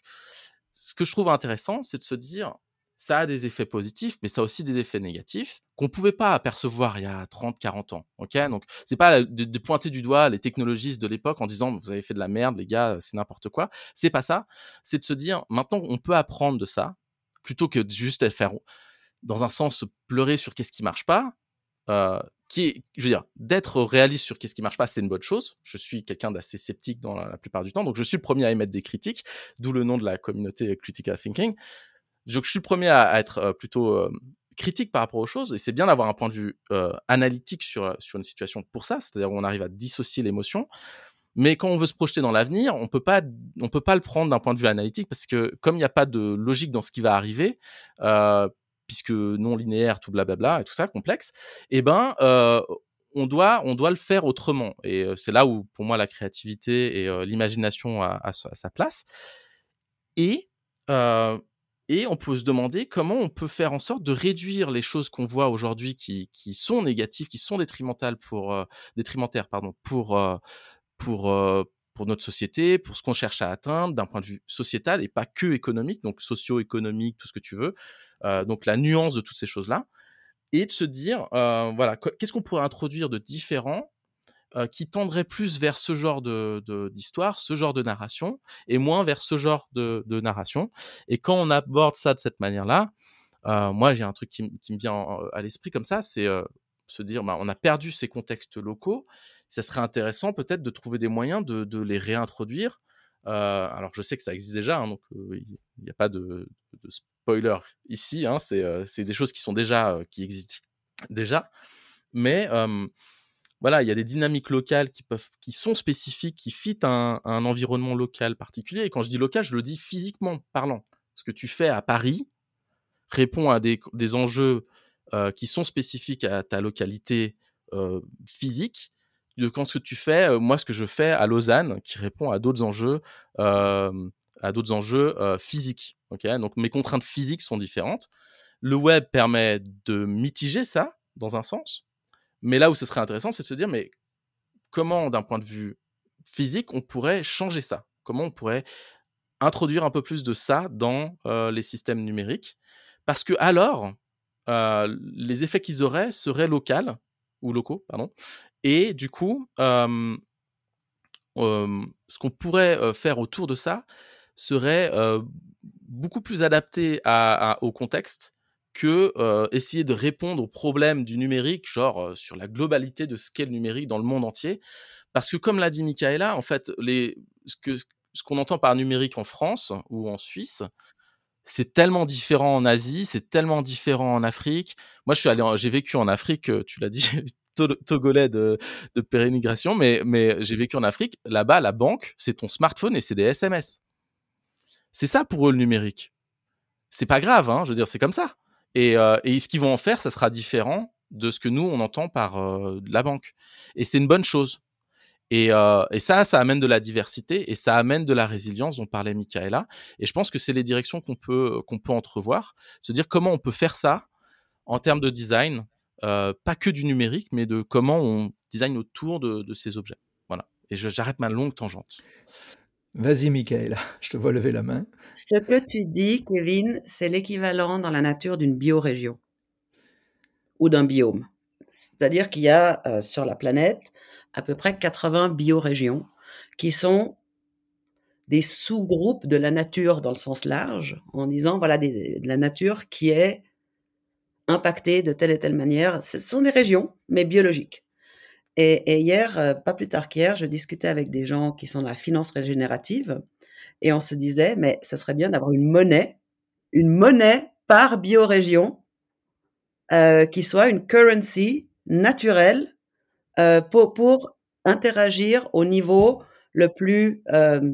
ce que je trouve intéressant, c'est de se dire, ça a des effets positifs, mais ça a aussi des effets négatifs qu'on ne pouvait pas apercevoir il y a 30, 40 ans. Ok, donc c'est pas de, pointer du doigt les technologistes de l'époque en disant vous avez fait de la merde, les gars, c'est n'importe quoi. C'est pas ça. C'est de se dire maintenant on peut apprendre de ça plutôt que de juste faire dans un sens pleurer sur qu'est-ce qui marche pas. Euh, qui est, je veux dire, d'être réaliste sur qu'est-ce qui marche pas, c'est une bonne chose. Je suis quelqu'un d'assez sceptique dans la, plupart du temps, donc je suis le premier à émettre des critiques, d'où le nom de la communauté Critical Thinking. Je suis le premier à, être euh, plutôt euh, critique par rapport aux choses, et c'est bien d'avoir un point de vue euh, analytique sur, sur une situation pour ça, c'est-à-dire où on arrive à dissocier l'émotion. Mais quand on veut se projeter dans l'avenir, on peut pas, on peut pas le prendre d'un point de vue analytique parce que comme il n'y a pas de logique dans ce qui va arriver, euh, puisque non linéaire, tout blablabla et tout ça complexe, eh ben on doit, on doit le faire autrement. Et c'est là où, pour moi, la créativité et l'imagination a, sa place. Et et on peut se demander comment on peut faire en sorte de réduire les choses qu'on voit aujourd'hui qui, qui, sont négatives, qui sont détrimentales pour, détrimentaires pardon, pour, pour, pour notre société, pour ce qu'on cherche à atteindre d'un point de vue sociétal et pas que économique, donc socio-économique, tout ce que tu veux. donc la nuance de toutes ces choses-là. Et de se dire, voilà, qu'est-ce qu'on pourrait introduire de différent euh, qui tendrait plus vers ce genre de d'histoire, ce genre de narration, et moins vers ce genre de, de narration. Et quand on aborde ça de cette manière-là, euh, moi j'ai un truc qui, me vient à l'esprit comme ça, c'est euh, se dire, bah, on a perdu ces contextes locaux. Ça serait intéressant peut-être de trouver des moyens de, les réintroduire. Euh, alors je sais que ça existe déjà, hein, donc il n'y a pas de, de spoiler ici. Hein, c'est des choses qui sont déjà qui existent déjà, mais voilà, il y a des dynamiques locales qui peuvent, qui sont spécifiques, qui fitent un, environnement local particulier. Et quand je dis local, je le dis physiquement parlant. Ce que tu fais à Paris répond à des, enjeux euh, qui sont spécifiques à ta localité euh, physique. De quand ce que tu fais, moi, ce que je fais à Lausanne, qui répond à d'autres enjeux, à d'autres enjeux physiques. Donc mes contraintes physiques sont différentes. Le web permet de mitiger ça dans un sens mais là où ce serait intéressant, c'est de se dire, mais comment, d'un point de vue physique, on pourrait changer ça? Comment on pourrait introduire un peu plus de ça dans les systèmes numériques? Parce que alors, les effets qu'ils auraient seraient locaux, ou locaux, pardon. Et du coup, ce qu'on pourrait faire autour de ça serait beaucoup plus adapté au contexte que essayer de répondre aux problèmes du numérique, genre sur la globalité de ce qu'est le numérique dans le monde entier. Parce que comme l'a dit Michaela, en fait, les, ce que ce qu'on entend par numérique en France ou en Suisse, c'est tellement différent en Asie, c'est tellement différent en Afrique. Moi, je suis allé, j'ai vécu en Afrique, euh, tu l'as dit, togolais de, de pérénigration, mais, j'ai vécu en Afrique. Là-bas, la banque, c'est ton smartphone et c'est des SMS. C'est ça pour eux le numérique. C'est pas grave, hein, je veux dire, c'est comme ça. Et, euh, et ce qu'ils vont en faire, ça sera différent de ce que nous, on entend par euh, la banque. Et c'est une bonne chose. Et, euh, et, ça, ça amène de la diversité et ça amène de la résilience dont parlait Michaela. Et je pense que c'est les directions qu'on peut, qu'on peut entrevoir. Se dire comment on peut faire ça en termes de design, euh, pas que du numérique, mais de comment on design autour de, de ces objets. Voilà. Et j'arrête ma longue tangente. Vas-y, Michaela, je te vois lever la main. Ce que tu dis, Kevin, c'est l'équivalent dans la nature d'une biorégion ou d'un biome. C'est-à-dire qu'il y a euh, sur la planète à peu près 80 biorégions qui sont des sous-groupes de la nature dans le sens large, en disant voilà de la nature qui est impactée de telle et telle manière. Ce sont des régions, mais biologiques. Et, hier, euh, pas plus tard qu'hier, je discutais avec des gens qui sont dans la finance régénérative et on se disait, mais ce serait bien d'avoir une monnaie, une monnaie par biorégion euh, qui soit une currency naturelle euh, pour, interagir au niveau le plus euh,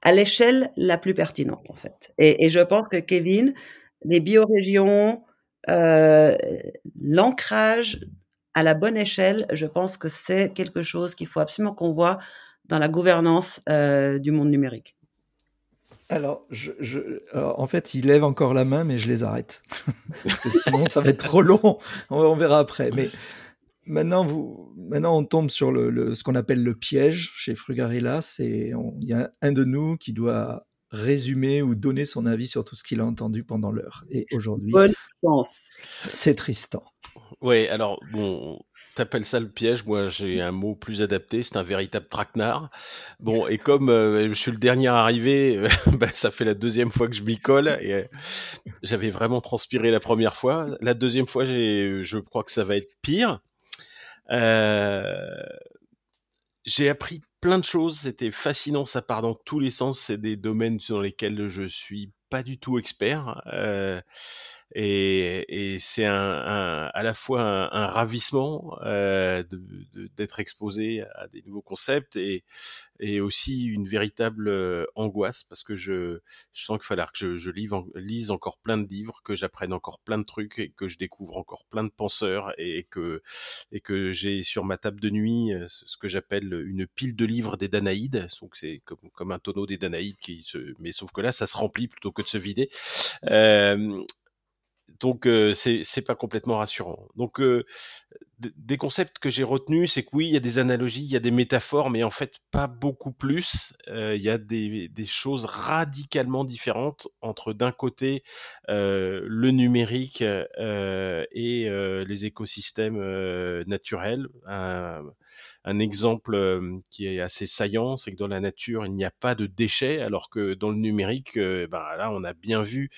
à l'échelle la plus pertinente en fait. Et, je pense que Kevin, les biorégions, euh, l'ancrage à la bonne échelle, je pense que c'est quelque chose qu'il faut absolument qu'on voit dans la gouvernance du monde numérique alors, en fait, il lève encore la main, mais je les arrête. Parce que sinon, ça va être trop long. On, verra après. Mais maintenant, vous, maintenant, on tombe sur le, ce qu'on appelle le piège chez Frugarilla. C'est, il y a un de nous qui doit résumer ou donner son avis sur tout ce qu'il a entendu pendant l'heure. Et aujourd'hui, c'est Tristan. Oui, alors, bon, t'appelles ça le piège, moi j'ai un mot plus adapté, c'est un véritable traquenard. Bon, et comme euh, je suis le dernier arrivé, bah, ça fait la deuxième fois que je m'y colle, et euh, j'avais vraiment transpiré la première fois. La deuxième fois, j'ai, je crois que ça va être pire. Euh, j'ai appris plein de choses, c'était fascinant, ça part dans tous les sens, c'est des domaines dans lesquels je suis pas du tout expert. Euh, et, et c'est un, un, à la fois un, un ravissement euh, d'être exposé à des nouveaux concepts et, et aussi une véritable euh, angoisse parce que je, je sens qu'il va falloir que je, je lise, lise, encore plein de livres, que j'apprenne encore plein de trucs et que je découvre encore plein de penseurs et que, et que j'ai sur ma table de nuit euh, ce que j'appelle une pile de livres des Danaïdes. Donc c'est comme, comme un tonneau des Danaïdes qui se, mais sauf que là ça se remplit plutôt que de se vider. Euh, donc euh, c'est pas complètement rassurant. Donc euh, des concepts que j'ai retenus, c'est que oui, il y a des analogies, il y a des métaphores, mais en fait pas beaucoup plus. Euh, il y a des, des, choses radicalement différentes entre d'un côté le numérique et les écosystèmes naturels. Un exemple qui est assez saillant, c'est que dans la nature, il n'y a pas de déchets, alors que dans le numérique, ben là, on a bien vu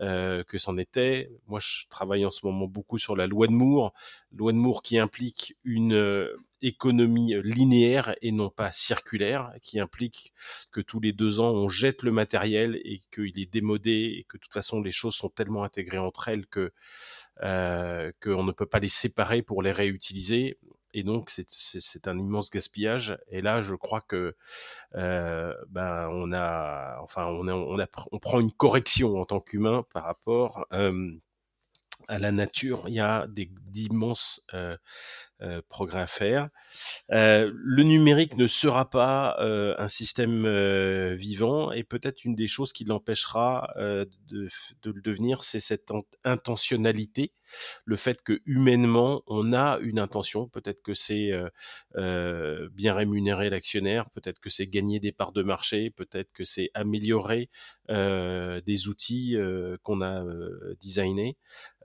que c'en était. Moi, je travaille en ce moment beaucoup sur la loi de Moore, loi de Moore qui implique une économie linéaire et non pas circulaire, qui implique que tous les deux ans on jette le matériel et qu'il est démodé et que de toute façon les choses sont tellement intégrées entre elles que qu'on ne peut pas les séparer pour les réutiliser et donc c'est un immense gaspillage. Et là, je crois que euh, ben on a, enfin on, on, prend une correction en tant qu'humain par rapport à la nature. Il y a d'immenses euh, euh, progrès à faire. Le numérique ne sera pas un système vivant et peut-être une des choses qui l'empêchera de, le devenir, c'est cette intentionnalité, le fait que humainement on a une intention. Peut-être que c'est bien rémunérer l'actionnaire, peut-être que c'est gagner des parts de marché, peut-être que c'est améliorer des outils qu'on a designés,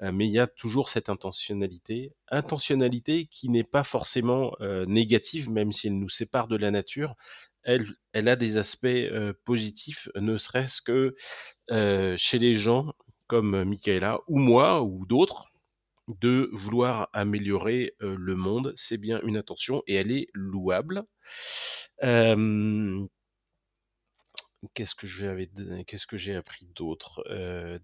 mais il y a toujours cette intentionnalité intentionnalité qui n'est pas forcément euh, négative, même si elle nous sépare de la nature. Elle, a des aspects euh, positifs, ne serait-ce que euh, chez les gens comme Michaela ou moi ou d'autres, de vouloir améliorer le monde. C'est bien une intention et elle est louable. Qu'est-ce que j'ai appris d'autre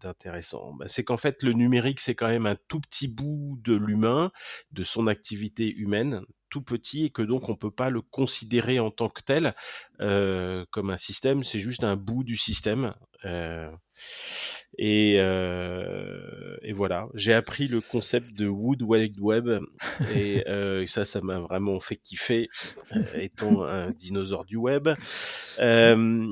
d'intéressant? Bah, C'est qu'en fait, le numérique, c'est quand même un tout petit bout de l'humain, de son activité humaine, tout petit, et que donc on peut pas le considérer en tant que tel comme un système. C'est juste un bout du système. Euh, et, euh, et, voilà, j'ai appris le concept de Wood Wide Web et euh, ça, ça m'a vraiment fait kiffer, euh, étant un dinosaure du web. Euh,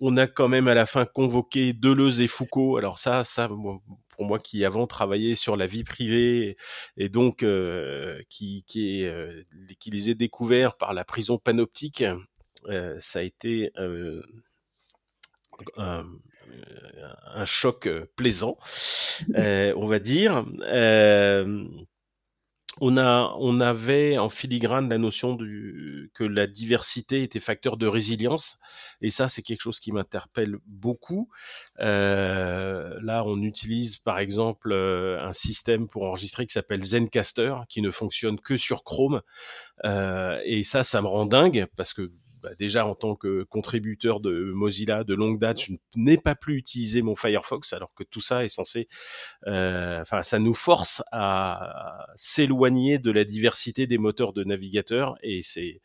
on a quand même à la fin convoqué Deleuze et Foucault. Alors ça, ça, pour moi qui avant travaillé sur la vie privée et donc euh, qui, qui, est, qui les ai découverts par la prison panoptique, ça a été un, un choc euh, plaisant, euh, on va dire. Euh, on, a, on avait en filigrane la notion que la diversité était facteur de résilience, et ça c'est quelque chose qui m'interpelle beaucoup. là, on utilise par exemple un système pour enregistrer qui s'appelle Zencaster, qui ne fonctionne que sur Chrome, et ça, ça me rend dingue parce que bah, déjà en tant que contributeur de Mozilla de longue date, je n'ai pas plus utilisé mon Firefox, alors que tout ça est censé, euh, enfin, ça nous force à, s'éloigner de la diversité des moteurs de navigateurs, et c'est,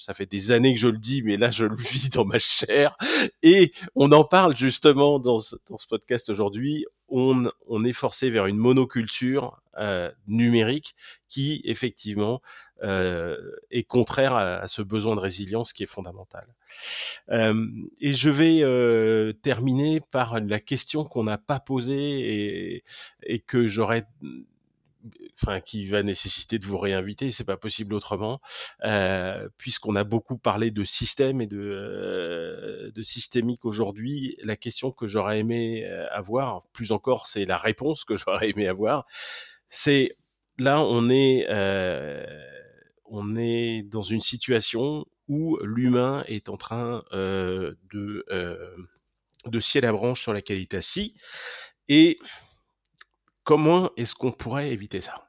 ça fait des années que je le dis, mais là je le vis dans ma chair, et on en parle justement dans dans ce podcast aujourd'hui on, on est forcé vers une monoculture euh, numérique qui effectivement euh, est contraire à, ce besoin de résilience qui est fondamental. Euh, et je vais terminer par la question qu'on n'a pas posée et, et que j'aurais enfin qui va nécessiter de vous réinviter, c'est pas possible autrement, euh, puisqu'on a beaucoup parlé de système et de, euh, de systémique aujourd'hui. La question que j'aurais aimé euh, avoir, plus encore, c'est la réponse que j'aurais aimé avoir. C'est là, on est, on est dans une situation où l'humain est en train de de scier la branche sur laquelle il est assis et Comment est-ce qu'on pourrait éviter ça?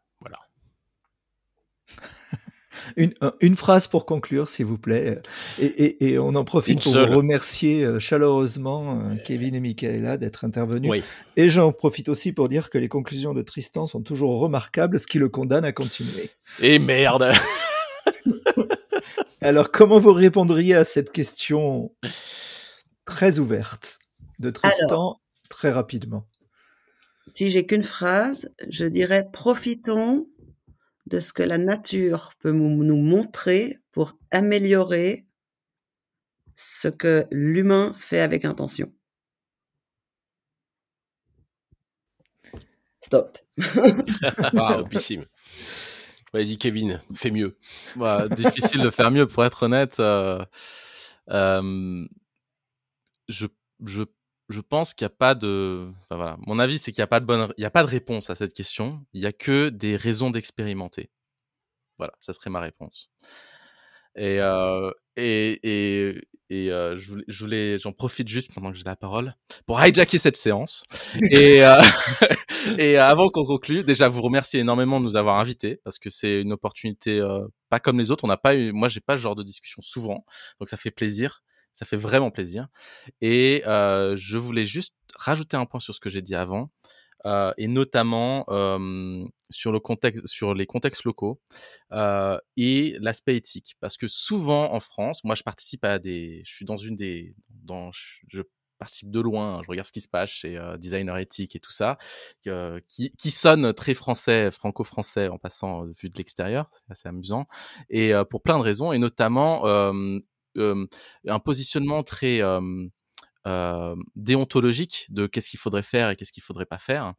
Une, une, phrase pour conclure, s'il vous plaît. Et, et, on en profite pour vous remercier euh, chaleureusement, euh, Kevin et Michaela, d'être intervenus. Oui. Et j'en profite aussi pour dire que les conclusions de Tristan sont toujours remarquables, ce qui le condamne à continuer. Et merde Alors, comment vous répondriez à cette question très ouverte de Tristan, très rapidement? Si j'ai qu'une phrase, je dirais profitons de ce que la nature peut nous montrer pour améliorer ce que l'humain fait avec intention. Stop. wow, Vas-y, Kevin, fais mieux. Bah, difficile de faire mieux, pour être honnête. Euh, euh, je, je je pense qu'il n'y a pas de. Enfin, voilà. Mon avis, c'est qu'il n'y a pas de bonne, il y a pas de réponse à cette question. Il n'y a que des raisons d'expérimenter. Voilà, ça serait ma réponse. Et, euh, et, et, et euh, je voulais, j'en profite juste pendant que j'ai la parole pour hijacker cette séance. Et, euh, et avant qu'on conclue, déjà vous remercier énormément de nous avoir invités parce que c'est une opportunité euh, pas comme les autres. On n'a pas eu, moi j'ai pas ce genre de discussion souvent, donc ça fait plaisir. Ça fait vraiment plaisir. Et euh, je voulais juste rajouter un point sur ce que j'ai dit avant, euh, et notamment euh, sur le contexte, sur les contextes locaux euh, et l'aspect éthique, parce que souvent en France, moi je participe à des, je suis dans une des, dans, je participe de loin, je regarde ce qui se passe chez euh, designer éthique et tout ça, euh, qui, qui sonne très français, franco-français en passant vu de l'extérieur, c'est assez amusant, et pour plein de raisons, et notamment un positionnement très déontologique de qu'est-ce qu'il faudrait faire et qu'est-ce qu'il faudrait pas faire.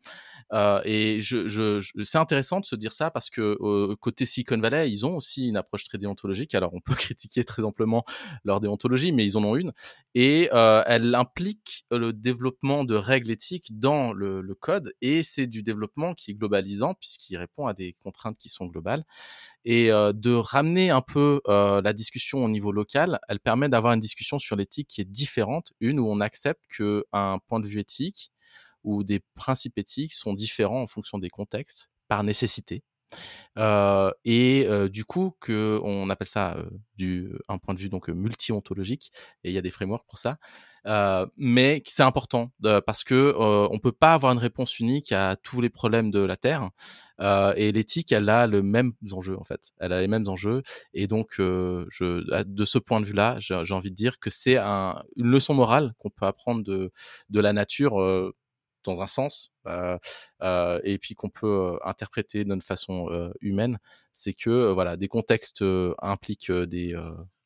Et c'est intéressant de se dire ça parce que côté Silicon Valley, ils ont aussi une approche très déontologique. Alors on peut critiquer très amplement leur déontologie, mais ils en ont une. Et elle implique le développement de règles éthiques dans le code et c'est du développement qui est globalisant puisqu'il répond à des contraintes qui sont globales et euh, de ramener un peu euh, la discussion au niveau local, elle permet d'avoir une discussion sur l'éthique qui est différente, une où on accepte que un point de vue éthique ou des principes éthiques sont différents en fonction des contextes par nécessité. Et du coup que on appelle ça euh, du un point de vue donc multi-ontologique et il y a des frameworks pour ça mais c'est important parce que on peut pas avoir une réponse unique à tous les problèmes de la terre et l'éthique elle a le même enjeux en fait. Elle a les mêmes enjeux et donc de ce point de vue là j'ai envie de dire que c'est un, une leçon morale qu'on peut apprendre de la nature dans un sens, euh, euh, et puis qu'on peut euh, interpréter d'une façon humaine, c'est que voilà, des contextes impliquent des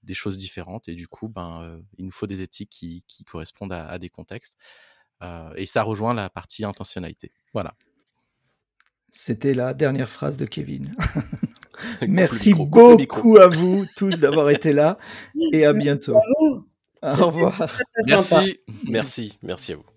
des choses différentes et du coup, ben, il nous faut des éthiques qui, qui correspondent à, des contextes. et ça rejoint la partie intentionnalité. Voilà. C'était la dernière phrase de Kevin. Merci beaucoup à vous tous d'avoir été là et à bientôt. Au revoir. Merci, merci, merci à vous.